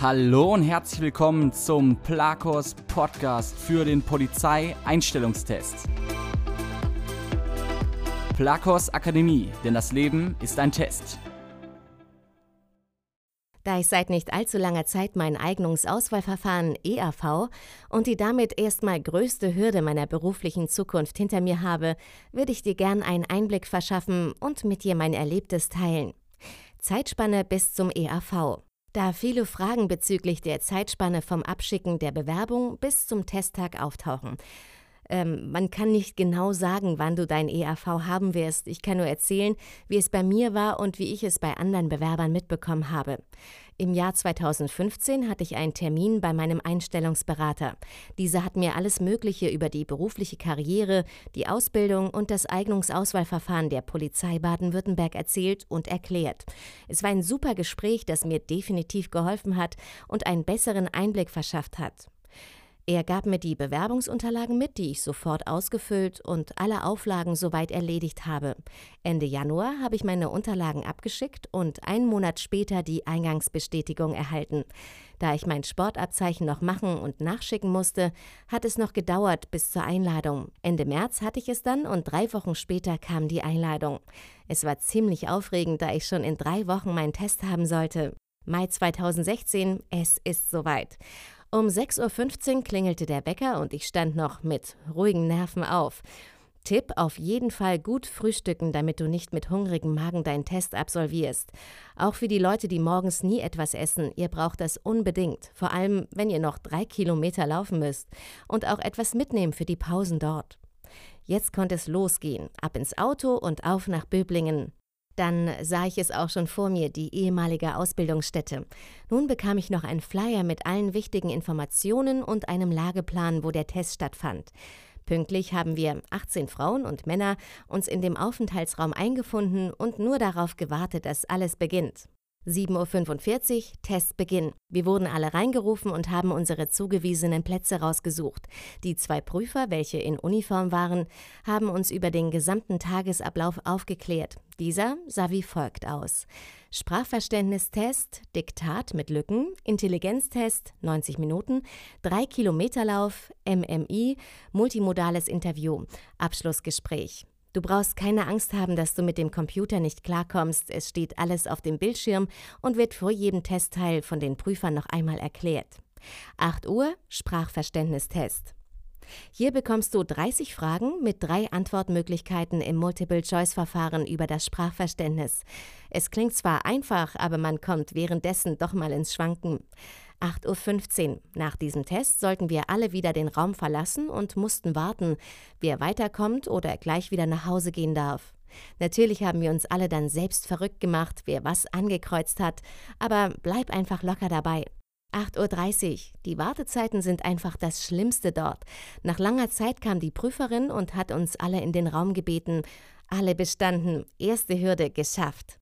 Hallo und herzlich willkommen zum Plakos Podcast für den Polizeieinstellungstest. Plakos Akademie, denn das Leben ist ein Test. Da ich seit nicht allzu langer Zeit mein Eignungsauswahlverfahren EAV und die damit erstmal größte Hürde meiner beruflichen Zukunft hinter mir habe, würde ich dir gern einen Einblick verschaffen und mit dir mein Erlebtes teilen. Zeitspanne bis zum EAV. Da viele Fragen bezüglich der Zeitspanne vom Abschicken der Bewerbung bis zum Testtag auftauchen. Ähm, man kann nicht genau sagen, wann du dein EAV haben wirst. Ich kann nur erzählen, wie es bei mir war und wie ich es bei anderen Bewerbern mitbekommen habe. Im Jahr 2015 hatte ich einen Termin bei meinem Einstellungsberater. Dieser hat mir alles Mögliche über die berufliche Karriere, die Ausbildung und das Eignungsauswahlverfahren der Polizei Baden-Württemberg erzählt und erklärt. Es war ein super Gespräch, das mir definitiv geholfen hat und einen besseren Einblick verschafft hat. Er gab mir die Bewerbungsunterlagen mit, die ich sofort ausgefüllt und alle Auflagen soweit erledigt habe. Ende Januar habe ich meine Unterlagen abgeschickt und einen Monat später die Eingangsbestätigung erhalten. Da ich mein Sportabzeichen noch machen und nachschicken musste, hat es noch gedauert bis zur Einladung. Ende März hatte ich es dann und drei Wochen später kam die Einladung. Es war ziemlich aufregend, da ich schon in drei Wochen meinen Test haben sollte. Mai 2016, es ist soweit. Um 6.15 Uhr klingelte der Wecker und ich stand noch mit ruhigen Nerven auf. Tipp: Auf jeden Fall gut frühstücken, damit du nicht mit hungrigem Magen deinen Test absolvierst. Auch für die Leute, die morgens nie etwas essen, ihr braucht das unbedingt. Vor allem, wenn ihr noch drei Kilometer laufen müsst. Und auch etwas mitnehmen für die Pausen dort. Jetzt konnte es losgehen. Ab ins Auto und auf nach Böblingen. Dann sah ich es auch schon vor mir, die ehemalige Ausbildungsstätte. Nun bekam ich noch einen Flyer mit allen wichtigen Informationen und einem Lageplan, wo der Test stattfand. Pünktlich haben wir, 18 Frauen und Männer, uns in dem Aufenthaltsraum eingefunden und nur darauf gewartet, dass alles beginnt. 7.45 Uhr, Testbeginn. Wir wurden alle reingerufen und haben unsere zugewiesenen Plätze rausgesucht. Die zwei Prüfer, welche in Uniform waren, haben uns über den gesamten Tagesablauf aufgeklärt. Dieser sah wie folgt aus. Sprachverständnistest, Diktat mit Lücken, Intelligenztest 90 Minuten, 3 Kilometer Lauf, MMI, multimodales Interview, Abschlussgespräch. Du brauchst keine Angst haben, dass du mit dem Computer nicht klarkommst. Es steht alles auf dem Bildschirm und wird vor jedem Testteil von den Prüfern noch einmal erklärt. 8 Uhr Sprachverständnistest. Hier bekommst du 30 Fragen mit drei Antwortmöglichkeiten im Multiple-Choice-Verfahren über das Sprachverständnis. Es klingt zwar einfach, aber man kommt währenddessen doch mal ins Schwanken. 8.15 Uhr. Nach diesem Test sollten wir alle wieder den Raum verlassen und mussten warten, wer weiterkommt oder gleich wieder nach Hause gehen darf. Natürlich haben wir uns alle dann selbst verrückt gemacht, wer was angekreuzt hat, aber bleib einfach locker dabei. 8.30 Uhr. Die Wartezeiten sind einfach das Schlimmste dort. Nach langer Zeit kam die Prüferin und hat uns alle in den Raum gebeten. Alle bestanden. Erste Hürde geschafft.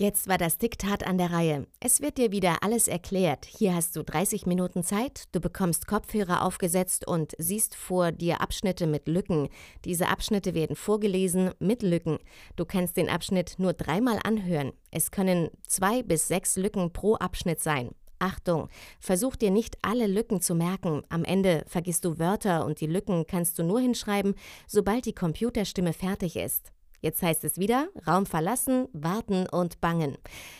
Jetzt war das Diktat an der Reihe. Es wird dir wieder alles erklärt. Hier hast du 30 Minuten Zeit, du bekommst Kopfhörer aufgesetzt und siehst vor dir Abschnitte mit Lücken. Diese Abschnitte werden vorgelesen mit Lücken. Du kannst den Abschnitt nur dreimal anhören. Es können zwei bis sechs Lücken pro Abschnitt sein. Achtung, versuch dir nicht alle Lücken zu merken. Am Ende vergisst du Wörter und die Lücken kannst du nur hinschreiben, sobald die Computerstimme fertig ist. Jetzt heißt es wieder, Raum verlassen, warten und bangen.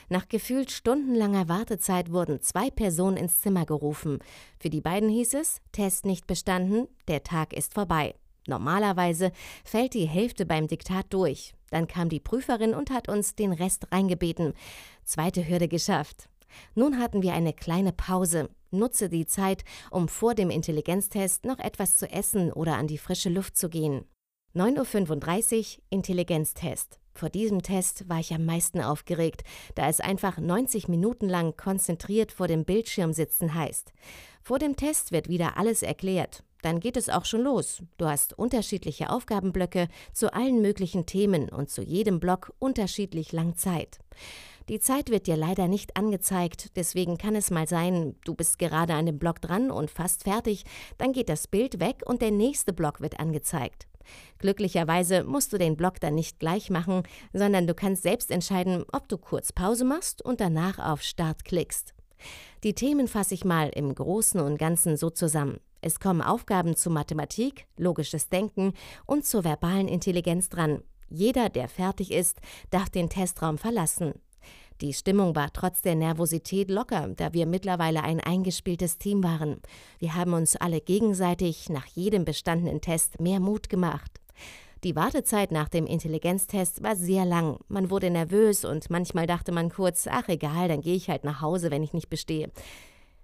Nach gefühlt stundenlanger Wartezeit wurden zwei Personen ins Zimmer gerufen. Für die beiden hieß es, Test nicht bestanden, der Tag ist vorbei. Normalerweise fällt die Hälfte beim Diktat durch. Dann kam die Prüferin und hat uns den Rest reingebeten. Zweite Hürde geschafft. Nun hatten wir eine kleine Pause. Nutze die Zeit, um vor dem Intelligenztest noch etwas zu essen oder an die frische Luft zu gehen. 9.35 Uhr Intelligenztest. Vor diesem Test war ich am meisten aufgeregt, da es einfach 90 Minuten lang konzentriert vor dem Bildschirm sitzen heißt. Vor dem Test wird wieder alles erklärt. Dann geht es auch schon los. Du hast unterschiedliche Aufgabenblöcke zu allen möglichen Themen und zu jedem Block unterschiedlich lang Zeit. Die Zeit wird dir leider nicht angezeigt, deswegen kann es mal sein, du bist gerade an dem Block dran und fast fertig, dann geht das Bild weg und der nächste Block wird angezeigt. Glücklicherweise musst du den Block dann nicht gleich machen, sondern du kannst selbst entscheiden, ob du kurz Pause machst und danach auf Start klickst. Die Themen fasse ich mal im Großen und Ganzen so zusammen. Es kommen Aufgaben zu Mathematik, logisches Denken und zur verbalen Intelligenz dran. Jeder, der fertig ist, darf den Testraum verlassen. Die Stimmung war trotz der Nervosität locker, da wir mittlerweile ein eingespieltes Team waren. Wir haben uns alle gegenseitig nach jedem bestandenen Test mehr Mut gemacht. Die Wartezeit nach dem Intelligenztest war sehr lang. Man wurde nervös und manchmal dachte man kurz, ach egal, dann gehe ich halt nach Hause, wenn ich nicht bestehe.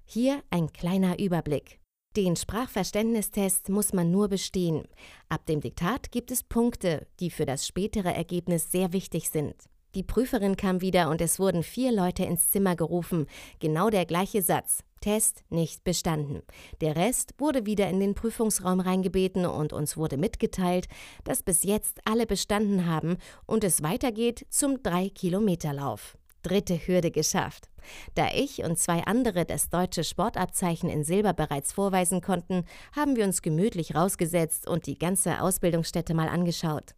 Hier ein kleiner Überblick. Den Sprachverständnistest muss man nur bestehen. Ab dem Diktat gibt es Punkte, die für das spätere Ergebnis sehr wichtig sind. Die Prüferin kam wieder und es wurden vier Leute ins Zimmer gerufen. Genau der gleiche Satz. Test nicht bestanden. Der Rest wurde wieder in den Prüfungsraum reingebeten und uns wurde mitgeteilt, dass bis jetzt alle bestanden haben und es weitergeht zum 3-Kilometer-Lauf. Dritte Hürde geschafft. Da ich und zwei andere das deutsche Sportabzeichen in Silber bereits vorweisen konnten, haben wir uns gemütlich rausgesetzt und die ganze Ausbildungsstätte mal angeschaut.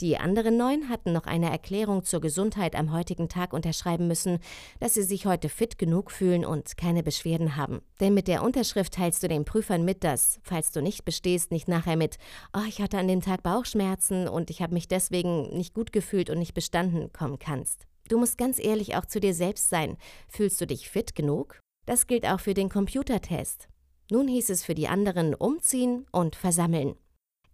Die anderen neun hatten noch eine Erklärung zur Gesundheit am heutigen Tag unterschreiben müssen, dass sie sich heute fit genug fühlen und keine Beschwerden haben. Denn mit der Unterschrift teilst du den Prüfern mit, dass, falls du nicht bestehst, nicht nachher mit, oh, ich hatte an dem Tag Bauchschmerzen und ich habe mich deswegen nicht gut gefühlt und nicht bestanden kommen kannst. Du musst ganz ehrlich auch zu dir selbst sein. Fühlst du dich fit genug? Das gilt auch für den Computertest. Nun hieß es für die anderen umziehen und versammeln.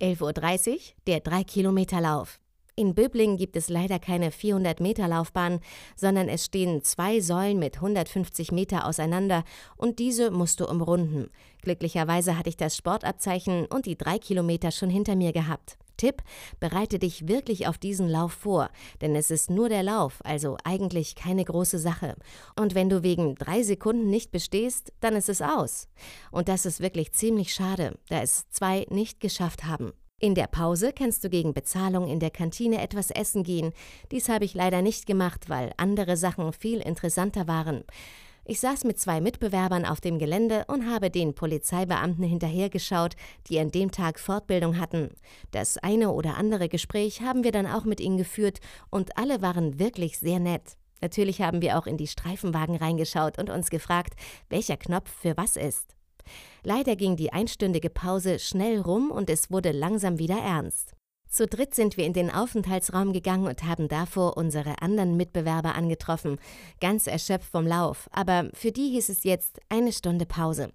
11.30 Uhr der 3-Kilometer-Lauf. In Böblingen gibt es leider keine 400-Meter-Laufbahn, sondern es stehen zwei Säulen mit 150 Meter auseinander und diese musst du umrunden. Glücklicherweise hatte ich das Sportabzeichen und die drei Kilometer schon hinter mir gehabt. Tipp, bereite dich wirklich auf diesen Lauf vor, denn es ist nur der Lauf, also eigentlich keine große Sache. Und wenn du wegen drei Sekunden nicht bestehst, dann ist es aus. Und das ist wirklich ziemlich schade, da es zwei nicht geschafft haben. In der Pause kannst du gegen Bezahlung in der Kantine etwas essen gehen. Dies habe ich leider nicht gemacht, weil andere Sachen viel interessanter waren. Ich saß mit zwei Mitbewerbern auf dem Gelände und habe den Polizeibeamten hinterhergeschaut, die an dem Tag Fortbildung hatten. Das eine oder andere Gespräch haben wir dann auch mit ihnen geführt und alle waren wirklich sehr nett. Natürlich haben wir auch in die Streifenwagen reingeschaut und uns gefragt, welcher Knopf für was ist. Leider ging die einstündige Pause schnell rum und es wurde langsam wieder ernst. Zu dritt sind wir in den Aufenthaltsraum gegangen und haben davor unsere anderen Mitbewerber angetroffen, ganz erschöpft vom Lauf, aber für die hieß es jetzt eine Stunde Pause.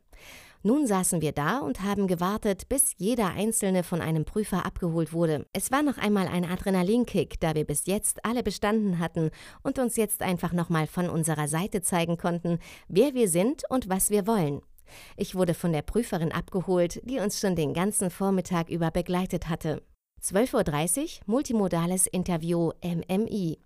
Nun saßen wir da und haben gewartet, bis jeder einzelne von einem Prüfer abgeholt wurde. Es war noch einmal ein Adrenalinkick, da wir bis jetzt alle bestanden hatten und uns jetzt einfach nochmal von unserer Seite zeigen konnten, wer wir sind und was wir wollen. Ich wurde von der Prüferin abgeholt, die uns schon den ganzen Vormittag über begleitet hatte. 12.30 Uhr Multimodales Interview MMI.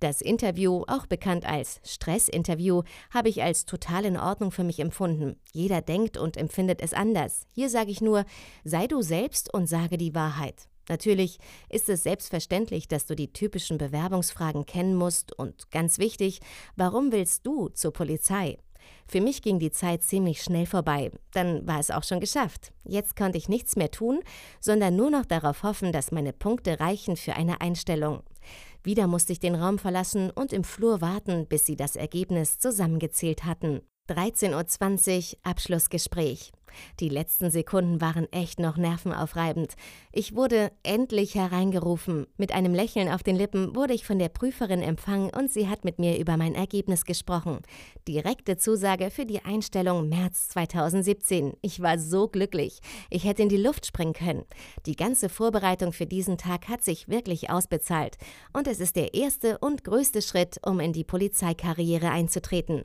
Das Interview, auch bekannt als Stressinterview, habe ich als total in Ordnung für mich empfunden. Jeder denkt und empfindet es anders. Hier sage ich nur, sei du selbst und sage die Wahrheit. Natürlich ist es selbstverständlich, dass du die typischen Bewerbungsfragen kennen musst und ganz wichtig, warum willst du zur Polizei? Für mich ging die Zeit ziemlich schnell vorbei. Dann war es auch schon geschafft. Jetzt konnte ich nichts mehr tun, sondern nur noch darauf hoffen, dass meine Punkte reichen für eine Einstellung. Wieder musste ich den Raum verlassen und im Flur warten, bis sie das Ergebnis zusammengezählt hatten. 13.20 Uhr Abschlussgespräch. Die letzten Sekunden waren echt noch nervenaufreibend. Ich wurde endlich hereingerufen. Mit einem Lächeln auf den Lippen wurde ich von der Prüferin empfangen und sie hat mit mir über mein Ergebnis gesprochen. Direkte Zusage für die Einstellung März 2017. Ich war so glücklich. Ich hätte in die Luft springen können. Die ganze Vorbereitung für diesen Tag hat sich wirklich ausbezahlt. Und es ist der erste und größte Schritt, um in die Polizeikarriere einzutreten.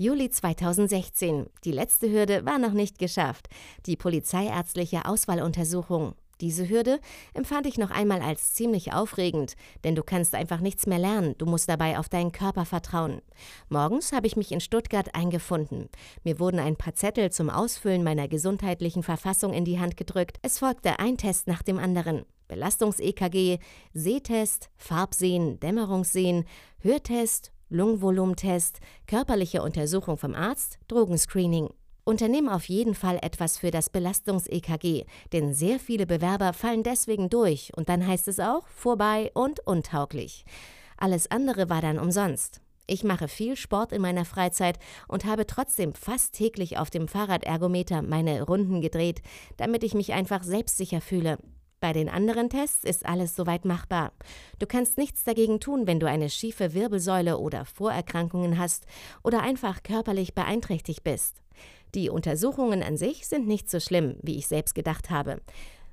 Juli 2016. Die letzte Hürde war noch nicht geschafft. Die polizeiärztliche Auswahluntersuchung. Diese Hürde empfand ich noch einmal als ziemlich aufregend, denn du kannst einfach nichts mehr lernen, du musst dabei auf deinen Körper vertrauen. Morgens habe ich mich in Stuttgart eingefunden. Mir wurden ein paar Zettel zum Ausfüllen meiner gesundheitlichen Verfassung in die Hand gedrückt. Es folgte ein Test nach dem anderen. Belastungs-EKG, Sehtest, Farbsehen, Dämmerungssehen, Hörtest, Lungenvolumentest, körperliche Untersuchung vom Arzt, Drogenscreening. Unternimm auf jeden Fall etwas für das Belastungs-EKG, denn sehr viele Bewerber fallen deswegen durch und dann heißt es auch vorbei und untauglich. Alles andere war dann umsonst. Ich mache viel Sport in meiner Freizeit und habe trotzdem fast täglich auf dem Fahrradergometer meine Runden gedreht, damit ich mich einfach selbstsicher fühle. Bei den anderen Tests ist alles soweit machbar. Du kannst nichts dagegen tun, wenn du eine schiefe Wirbelsäule oder Vorerkrankungen hast oder einfach körperlich beeinträchtigt bist. Die Untersuchungen an sich sind nicht so schlimm, wie ich selbst gedacht habe.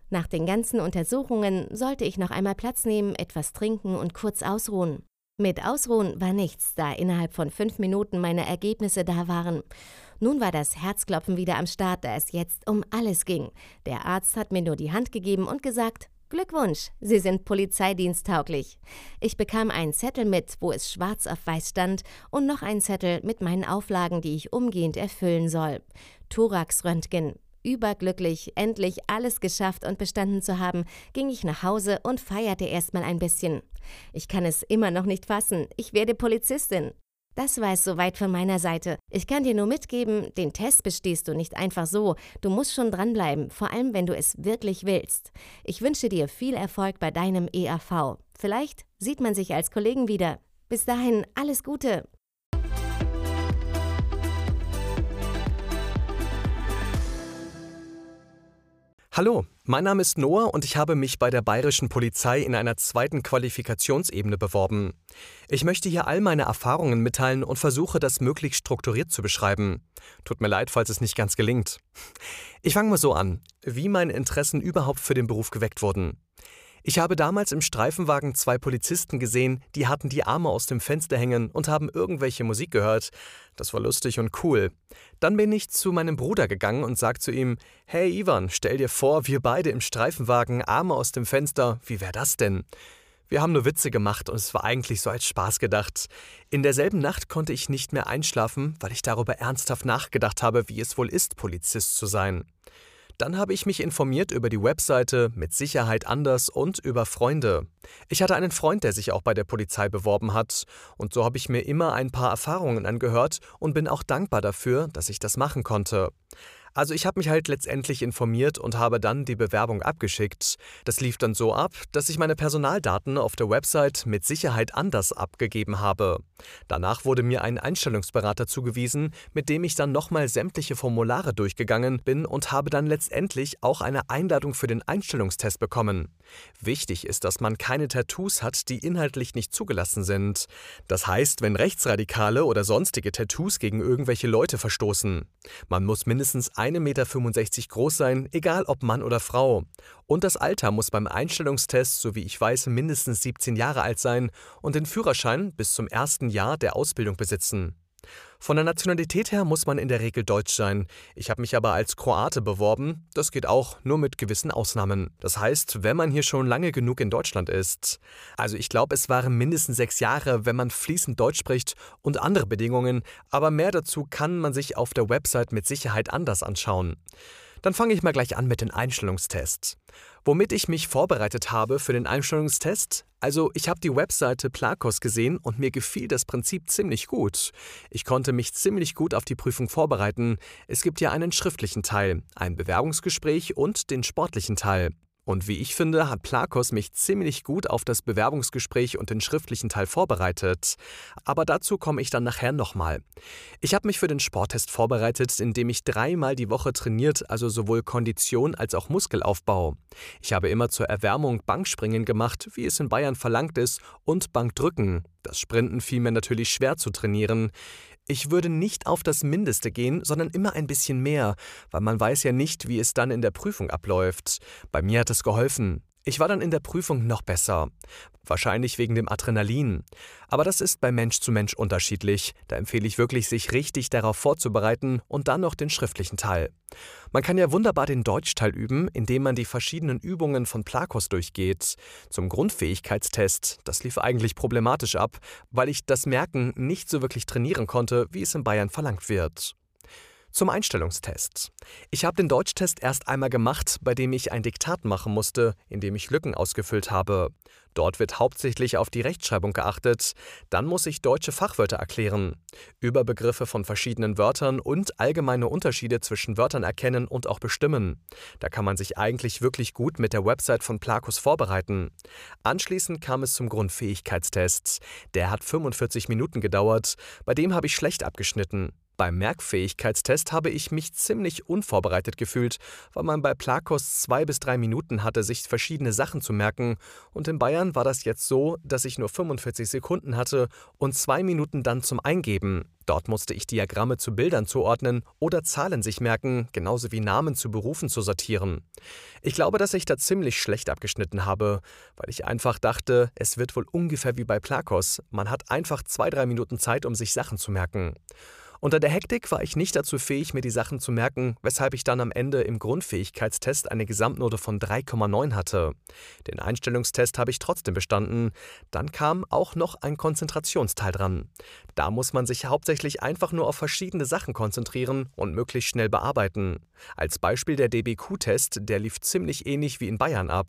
Nach den ganzen Untersuchungen sollte ich noch einmal Platz nehmen, etwas trinken und kurz ausruhen. Mit Ausruhen war nichts, da innerhalb von fünf Minuten meine Ergebnisse da waren. Nun war das Herzklopfen wieder am Start, da es jetzt um alles ging. Der Arzt hat mir nur die Hand gegeben und gesagt, Glückwunsch, Sie sind polizeidiensttauglich. Ich bekam einen Zettel mit, wo es schwarz auf weiß stand, und noch einen Zettel mit meinen Auflagen, die ich umgehend erfüllen soll. Thoraxröntgen, Überglücklich, endlich alles geschafft und bestanden zu haben, ging ich nach Hause und feierte erstmal ein bisschen. Ich kann es immer noch nicht fassen. Ich werde Polizistin. Das war es soweit von meiner Seite. Ich kann dir nur mitgeben, den Test bestehst du nicht einfach so. Du musst schon dranbleiben, vor allem wenn du es wirklich willst. Ich wünsche dir viel Erfolg bei deinem EAV. Vielleicht sieht man sich als Kollegen wieder. Bis dahin alles Gute. Hallo, mein Name ist Noah und ich habe mich bei der bayerischen Polizei in einer zweiten Qualifikationsebene beworben. Ich möchte hier all meine Erfahrungen mitteilen und versuche, das möglichst strukturiert zu beschreiben. Tut mir leid, falls es nicht ganz gelingt. Ich fange mal so an, wie meine Interessen überhaupt für den Beruf geweckt wurden. Ich habe damals im Streifenwagen zwei Polizisten gesehen, die hatten die Arme aus dem Fenster hängen und haben irgendwelche Musik gehört. Das war lustig und cool. Dann bin ich zu meinem Bruder gegangen und sag zu ihm: Hey Ivan, stell dir vor, wir beide im Streifenwagen, Arme aus dem Fenster, wie wär das denn? Wir haben nur Witze gemacht und es war eigentlich so als Spaß gedacht. In derselben Nacht konnte ich nicht mehr einschlafen, weil ich darüber ernsthaft nachgedacht habe, wie es wohl ist, Polizist zu sein. Dann habe ich mich informiert über die Webseite mit Sicherheit anders und über Freunde. Ich hatte einen Freund, der sich auch bei der Polizei beworben hat, und so habe ich mir immer ein paar Erfahrungen angehört und bin auch dankbar dafür, dass ich das machen konnte. Also ich habe mich halt letztendlich informiert und habe dann die Bewerbung abgeschickt. Das lief dann so ab, dass ich meine Personaldaten auf der Website mit Sicherheit anders abgegeben habe. Danach wurde mir ein Einstellungsberater zugewiesen, mit dem ich dann nochmal sämtliche Formulare durchgegangen bin und habe dann letztendlich auch eine Einladung für den Einstellungstest bekommen. Wichtig ist, dass man keine Tattoos hat, die inhaltlich nicht zugelassen sind. Das heißt, wenn Rechtsradikale oder sonstige Tattoos gegen irgendwelche Leute verstoßen. Man muss mindestens 1,65 Meter groß sein, egal ob Mann oder Frau. Und das Alter muss beim Einstellungstest, so wie ich weiß, mindestens 17 Jahre alt sein und den Führerschein bis zum ersten Jahr der Ausbildung besitzen. Von der Nationalität her muss man in der Regel deutsch sein. Ich habe mich aber als Kroate beworben. Das geht auch, nur mit gewissen Ausnahmen. Das heißt, wenn man hier schon lange genug in Deutschland ist. Also ich glaube, es waren mindestens sechs Jahre, wenn man fließend Deutsch spricht und andere Bedingungen, aber mehr dazu kann man sich auf der Website mit Sicherheit anders anschauen. Dann fange ich mal gleich an mit den Einstellungstests. Womit ich mich vorbereitet habe für den Einstellungstest? Also, ich habe die Webseite Plakos gesehen und mir gefiel das Prinzip ziemlich gut. Ich konnte mich ziemlich gut auf die Prüfung vorbereiten. Es gibt ja einen schriftlichen Teil, ein Bewerbungsgespräch und den sportlichen Teil. Und wie ich finde, hat Plakos mich ziemlich gut auf das Bewerbungsgespräch und den schriftlichen Teil vorbereitet. Aber dazu komme ich dann nachher nochmal. Ich habe mich für den Sporttest vorbereitet, indem ich dreimal die Woche trainiert, also sowohl Kondition als auch Muskelaufbau. Ich habe immer zur Erwärmung Bankspringen gemacht, wie es in Bayern verlangt ist, und Bankdrücken. Das Sprinten fiel mir natürlich schwer zu trainieren. Ich würde nicht auf das Mindeste gehen, sondern immer ein bisschen mehr, weil man weiß ja nicht, wie es dann in der Prüfung abläuft. Bei mir hat es geholfen. Ich war dann in der Prüfung noch besser. Wahrscheinlich wegen dem Adrenalin. Aber das ist bei Mensch zu Mensch unterschiedlich. Da empfehle ich wirklich, sich richtig darauf vorzubereiten und dann noch den schriftlichen Teil. Man kann ja wunderbar den Deutschteil üben, indem man die verschiedenen Übungen von Plakos durchgeht. Zum Grundfähigkeitstest, das lief eigentlich problematisch ab, weil ich das Merken nicht so wirklich trainieren konnte, wie es in Bayern verlangt wird. Zum Einstellungstest. Ich habe den Deutschtest erst einmal gemacht, bei dem ich ein Diktat machen musste, in dem ich Lücken ausgefüllt habe. Dort wird hauptsächlich auf die Rechtschreibung geachtet. Dann muss ich deutsche Fachwörter erklären, Überbegriffe von verschiedenen Wörtern und allgemeine Unterschiede zwischen Wörtern erkennen und auch bestimmen. Da kann man sich eigentlich wirklich gut mit der Website von Plakus vorbereiten. Anschließend kam es zum Grundfähigkeitstest. Der hat 45 Minuten gedauert. Bei dem habe ich schlecht abgeschnitten. Beim Merkfähigkeitstest habe ich mich ziemlich unvorbereitet gefühlt, weil man bei Plakos zwei bis drei Minuten hatte, sich verschiedene Sachen zu merken, und in Bayern war das jetzt so, dass ich nur 45 Sekunden hatte und zwei Minuten dann zum Eingeben. Dort musste ich Diagramme zu Bildern zuordnen oder Zahlen sich merken, genauso wie Namen zu Berufen zu sortieren. Ich glaube, dass ich da ziemlich schlecht abgeschnitten habe, weil ich einfach dachte, es wird wohl ungefähr wie bei Plakos, man hat einfach zwei, drei Minuten Zeit, um sich Sachen zu merken. Unter der Hektik war ich nicht dazu fähig, mir die Sachen zu merken, weshalb ich dann am Ende im Grundfähigkeitstest eine Gesamtnote von 3,9 hatte. Den Einstellungstest habe ich trotzdem bestanden. Dann kam auch noch ein Konzentrationsteil dran. Da muss man sich hauptsächlich einfach nur auf verschiedene Sachen konzentrieren und möglichst schnell bearbeiten. Als Beispiel der DBQ-Test, der lief ziemlich ähnlich wie in Bayern ab.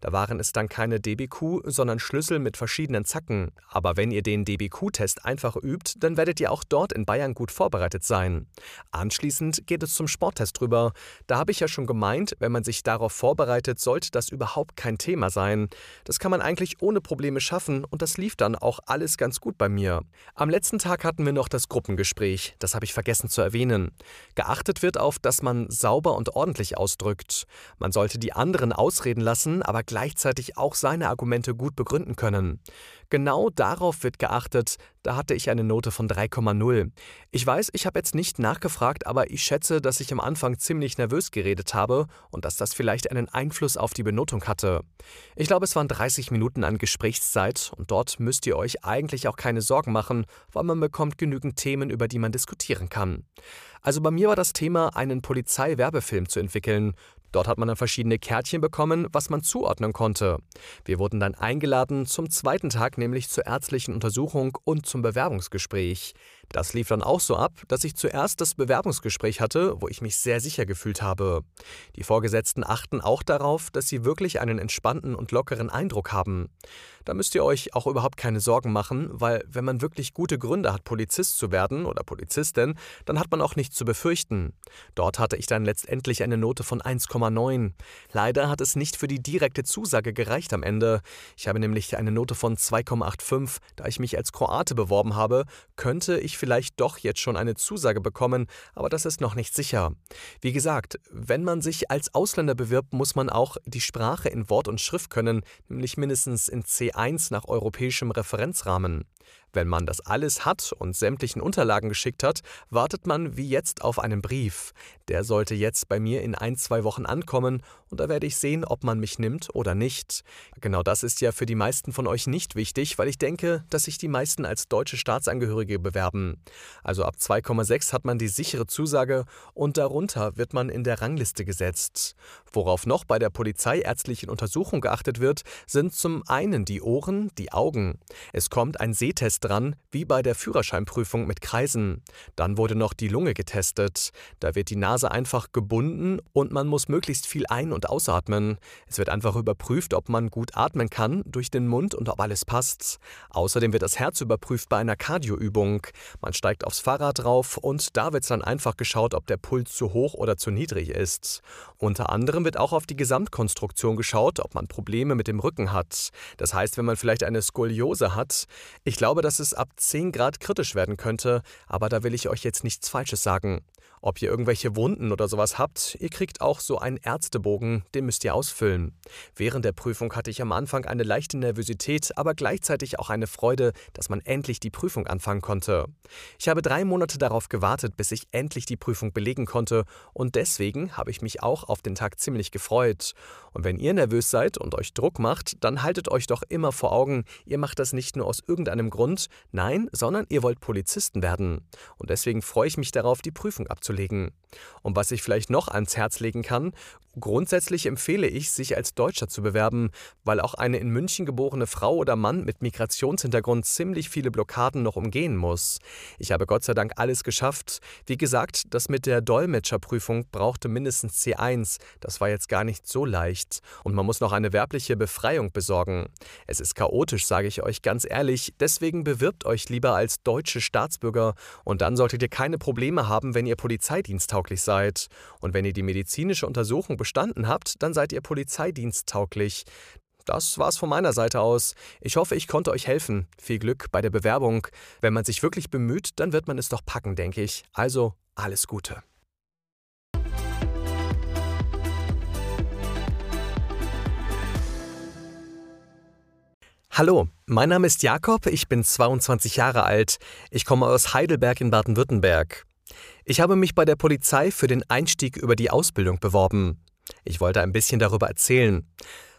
Da waren es dann keine DBQ, sondern Schlüssel mit verschiedenen Zacken. Aber wenn ihr den DBQ-Test einfach übt, dann werdet ihr auch dort in Bayern gut vorbereitet sein. Anschließend geht es zum Sporttest drüber. Da habe ich ja schon gemeint, wenn man sich darauf vorbereitet, sollte das überhaupt kein Thema sein. Das kann man eigentlich ohne Probleme schaffen und das lief dann auch alles ganz gut bei mir. Am letzten Tag hatten wir noch das Gruppengespräch. Das habe ich vergessen zu erwähnen. Geachtet wird auf, dass man sauber und ordentlich ausdrückt. Man sollte die anderen ausreden lassen, aber gleichzeitig auch seine Argumente gut begründen können. Genau darauf wird geachtet, da hatte ich eine Note von 3,0. Ich weiß, ich habe jetzt nicht nachgefragt, aber ich schätze, dass ich am Anfang ziemlich nervös geredet habe und dass das vielleicht einen Einfluss auf die Benotung hatte. Ich glaube, es waren 30 Minuten an Gesprächszeit und dort müsst ihr euch eigentlich auch keine Sorgen machen, weil man bekommt genügend Themen, über die man diskutieren kann. Also bei mir war das Thema, einen Polizeiwerbefilm zu entwickeln. Dort hat man dann verschiedene Kärtchen bekommen, was man zuordnen konnte. Wir wurden dann eingeladen zum zweiten Tag, nämlich zur ärztlichen Untersuchung und zum Bewerbungsgespräch. Das lief dann auch so ab, dass ich zuerst das Bewerbungsgespräch hatte, wo ich mich sehr sicher gefühlt habe. Die Vorgesetzten achten auch darauf, dass sie wirklich einen entspannten und lockeren Eindruck haben. Da müsst ihr euch auch überhaupt keine Sorgen machen, weil wenn man wirklich gute Gründe hat, Polizist zu werden oder Polizistin, dann hat man auch nichts zu befürchten. Dort hatte ich dann letztendlich eine Note von 1,9. Leider hat es nicht für die direkte Zusage gereicht am Ende. Ich habe nämlich eine Note von 2,85. Da ich mich als Kroate beworben habe, könnte ich vielleicht doch jetzt schon eine Zusage bekommen, aber das ist noch nicht sicher. Wie gesagt, wenn man sich als Ausländer bewirbt, muss man auch die Sprache in Wort und Schrift können, nämlich mindestens in C1 nach europäischem Referenzrahmen. Wenn man das alles hat und sämtlichen Unterlagen geschickt hat, wartet man wie jetzt auf einen Brief. Der sollte jetzt bei mir in ein, zwei Wochen ankommen und da werde ich sehen, ob man mich nimmt oder nicht. Genau das ist ja für die meisten von euch nicht wichtig, weil ich denke, dass sich die meisten als deutsche Staatsangehörige bewerben. Also ab 2,6 hat man die sichere Zusage und darunter wird man in der Rangliste gesetzt. Worauf noch bei der polizeiärztlichen Untersuchung geachtet wird, sind zum einen die Ohren, die Augen. Es kommt ein Sehtest dran, wie bei der Führerscheinprüfung mit Kreisen. Dann wurde noch die Lunge getestet. Da wird die Nase einfach gebunden und man muss möglichst viel ein- und ausatmen. Es wird einfach überprüft, ob man gut atmen kann durch den Mund und ob alles passt. Außerdem wird das Herz überprüft bei einer Kardioübung. Man steigt aufs Fahrrad drauf und da wird dann einfach geschaut, ob der Puls zu hoch oder zu niedrig ist. Unter anderem wird auch auf die Gesamtkonstruktion geschaut, ob man Probleme mit dem Rücken hat. Das heißt, wenn man vielleicht eine Skoliose hat, ich glaube, dass es ab 10 Grad kritisch werden könnte, aber da will ich euch jetzt nichts Falsches sagen. Ob ihr irgendwelche Wunden oder sowas habt, ihr kriegt auch so einen Ärztebogen, den müsst ihr ausfüllen. Während der Prüfung hatte ich am Anfang eine leichte Nervosität, aber gleichzeitig auch eine Freude, dass man endlich die Prüfung anfangen konnte. Ich habe drei Monate darauf gewartet, bis ich endlich die Prüfung belegen konnte und deswegen habe ich mich auch auf den Tag ziemlich gefreut. Und wenn ihr nervös seid und euch Druck macht, dann haltet euch doch immer vor Augen, ihr macht das nicht nur aus irgendeinem Grund, nein, sondern ihr wollt Polizisten werden. Und deswegen freue ich mich darauf, die Prüfung abzulegen abzulegen. Und was ich vielleicht noch ans Herz legen kann, grundsätzlich empfehle ich, sich als Deutscher zu bewerben, weil auch eine in München geborene Frau oder Mann mit Migrationshintergrund ziemlich viele Blockaden noch umgehen muss. Ich habe Gott sei Dank alles geschafft. Wie gesagt, das mit der Dolmetscherprüfung brauchte mindestens C1. Das war jetzt gar nicht so leicht. Und man muss noch eine werbliche Befreiung besorgen. Es ist chaotisch, sage ich euch ganz ehrlich. Deswegen bewirbt euch lieber als deutsche Staatsbürger und dann solltet ihr keine Probleme haben, wenn ihr polizeidiensttauglich seid. Und wenn ihr die medizinische Untersuchung bestanden habt, dann seid ihr polizeidiensttauglich. Das war's von meiner Seite aus. Ich hoffe, ich konnte euch helfen. Viel Glück bei der Bewerbung. Wenn man sich wirklich bemüht, dann wird man es doch packen, denke ich. Also alles Gute. Hallo, mein Name ist Jakob, ich bin 22 Jahre alt. Ich komme aus Heidelberg in Baden-Württemberg. Ich habe mich bei der Polizei für den Einstieg über die Ausbildung beworben. Ich wollte ein bisschen darüber erzählen.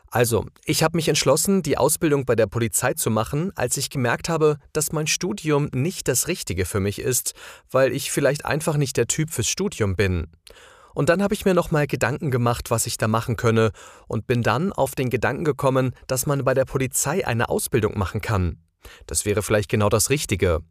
Also, ich habe mich entschlossen, die Ausbildung bei der Polizei zu machen, als ich gemerkt habe, dass mein Studium nicht das Richtige für mich ist, weil ich vielleicht einfach nicht der Typ fürs Studium bin. Und dann habe ich mir nochmal Gedanken gemacht, was ich da machen könne, und bin dann auf den Gedanken gekommen, dass man bei der Polizei eine Ausbildung machen kann. Das wäre vielleicht genau das Richtige.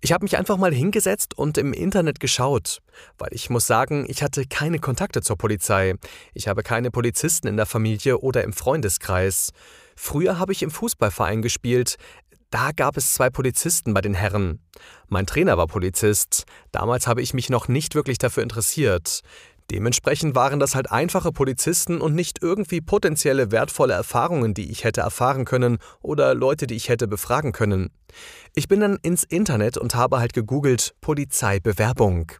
Ich habe mich einfach mal hingesetzt und im Internet geschaut, weil ich muss sagen, ich hatte keine Kontakte zur Polizei. Ich habe keine Polizisten in der Familie oder im Freundeskreis. Früher habe ich im Fußballverein gespielt. Da gab es zwei Polizisten bei den Herren. Mein Trainer war Polizist. Damals habe ich mich noch nicht wirklich dafür interessiert. Dementsprechend waren das halt einfache Polizisten und nicht irgendwie potenzielle wertvolle Erfahrungen, die ich hätte erfahren können oder Leute, die ich hätte befragen können. Ich bin dann ins Internet und habe halt gegoogelt Polizeibewerbung.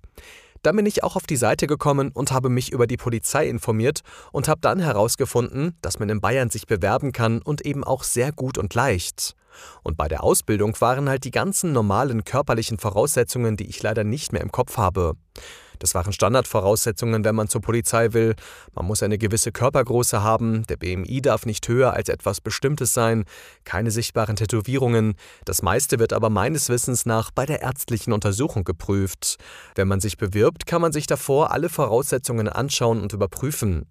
Dann bin ich auch auf die Seite gekommen und habe mich über die Polizei informiert und habe dann herausgefunden, dass man in Bayern sich bewerben kann und eben auch sehr gut und leicht. Und bei der Ausbildung waren halt die ganzen normalen körperlichen Voraussetzungen, die ich leider nicht mehr im Kopf habe. Das waren Standardvoraussetzungen, wenn man zur Polizei will. Man muss eine gewisse Körpergröße haben, der BMI darf nicht höher als etwas Bestimmtes sein, keine sichtbaren Tätowierungen. Das meiste wird aber meines Wissens nach bei der ärztlichen Untersuchung geprüft. Wenn man sich bewirbt, kann man sich davor alle Voraussetzungen anschauen und überprüfen.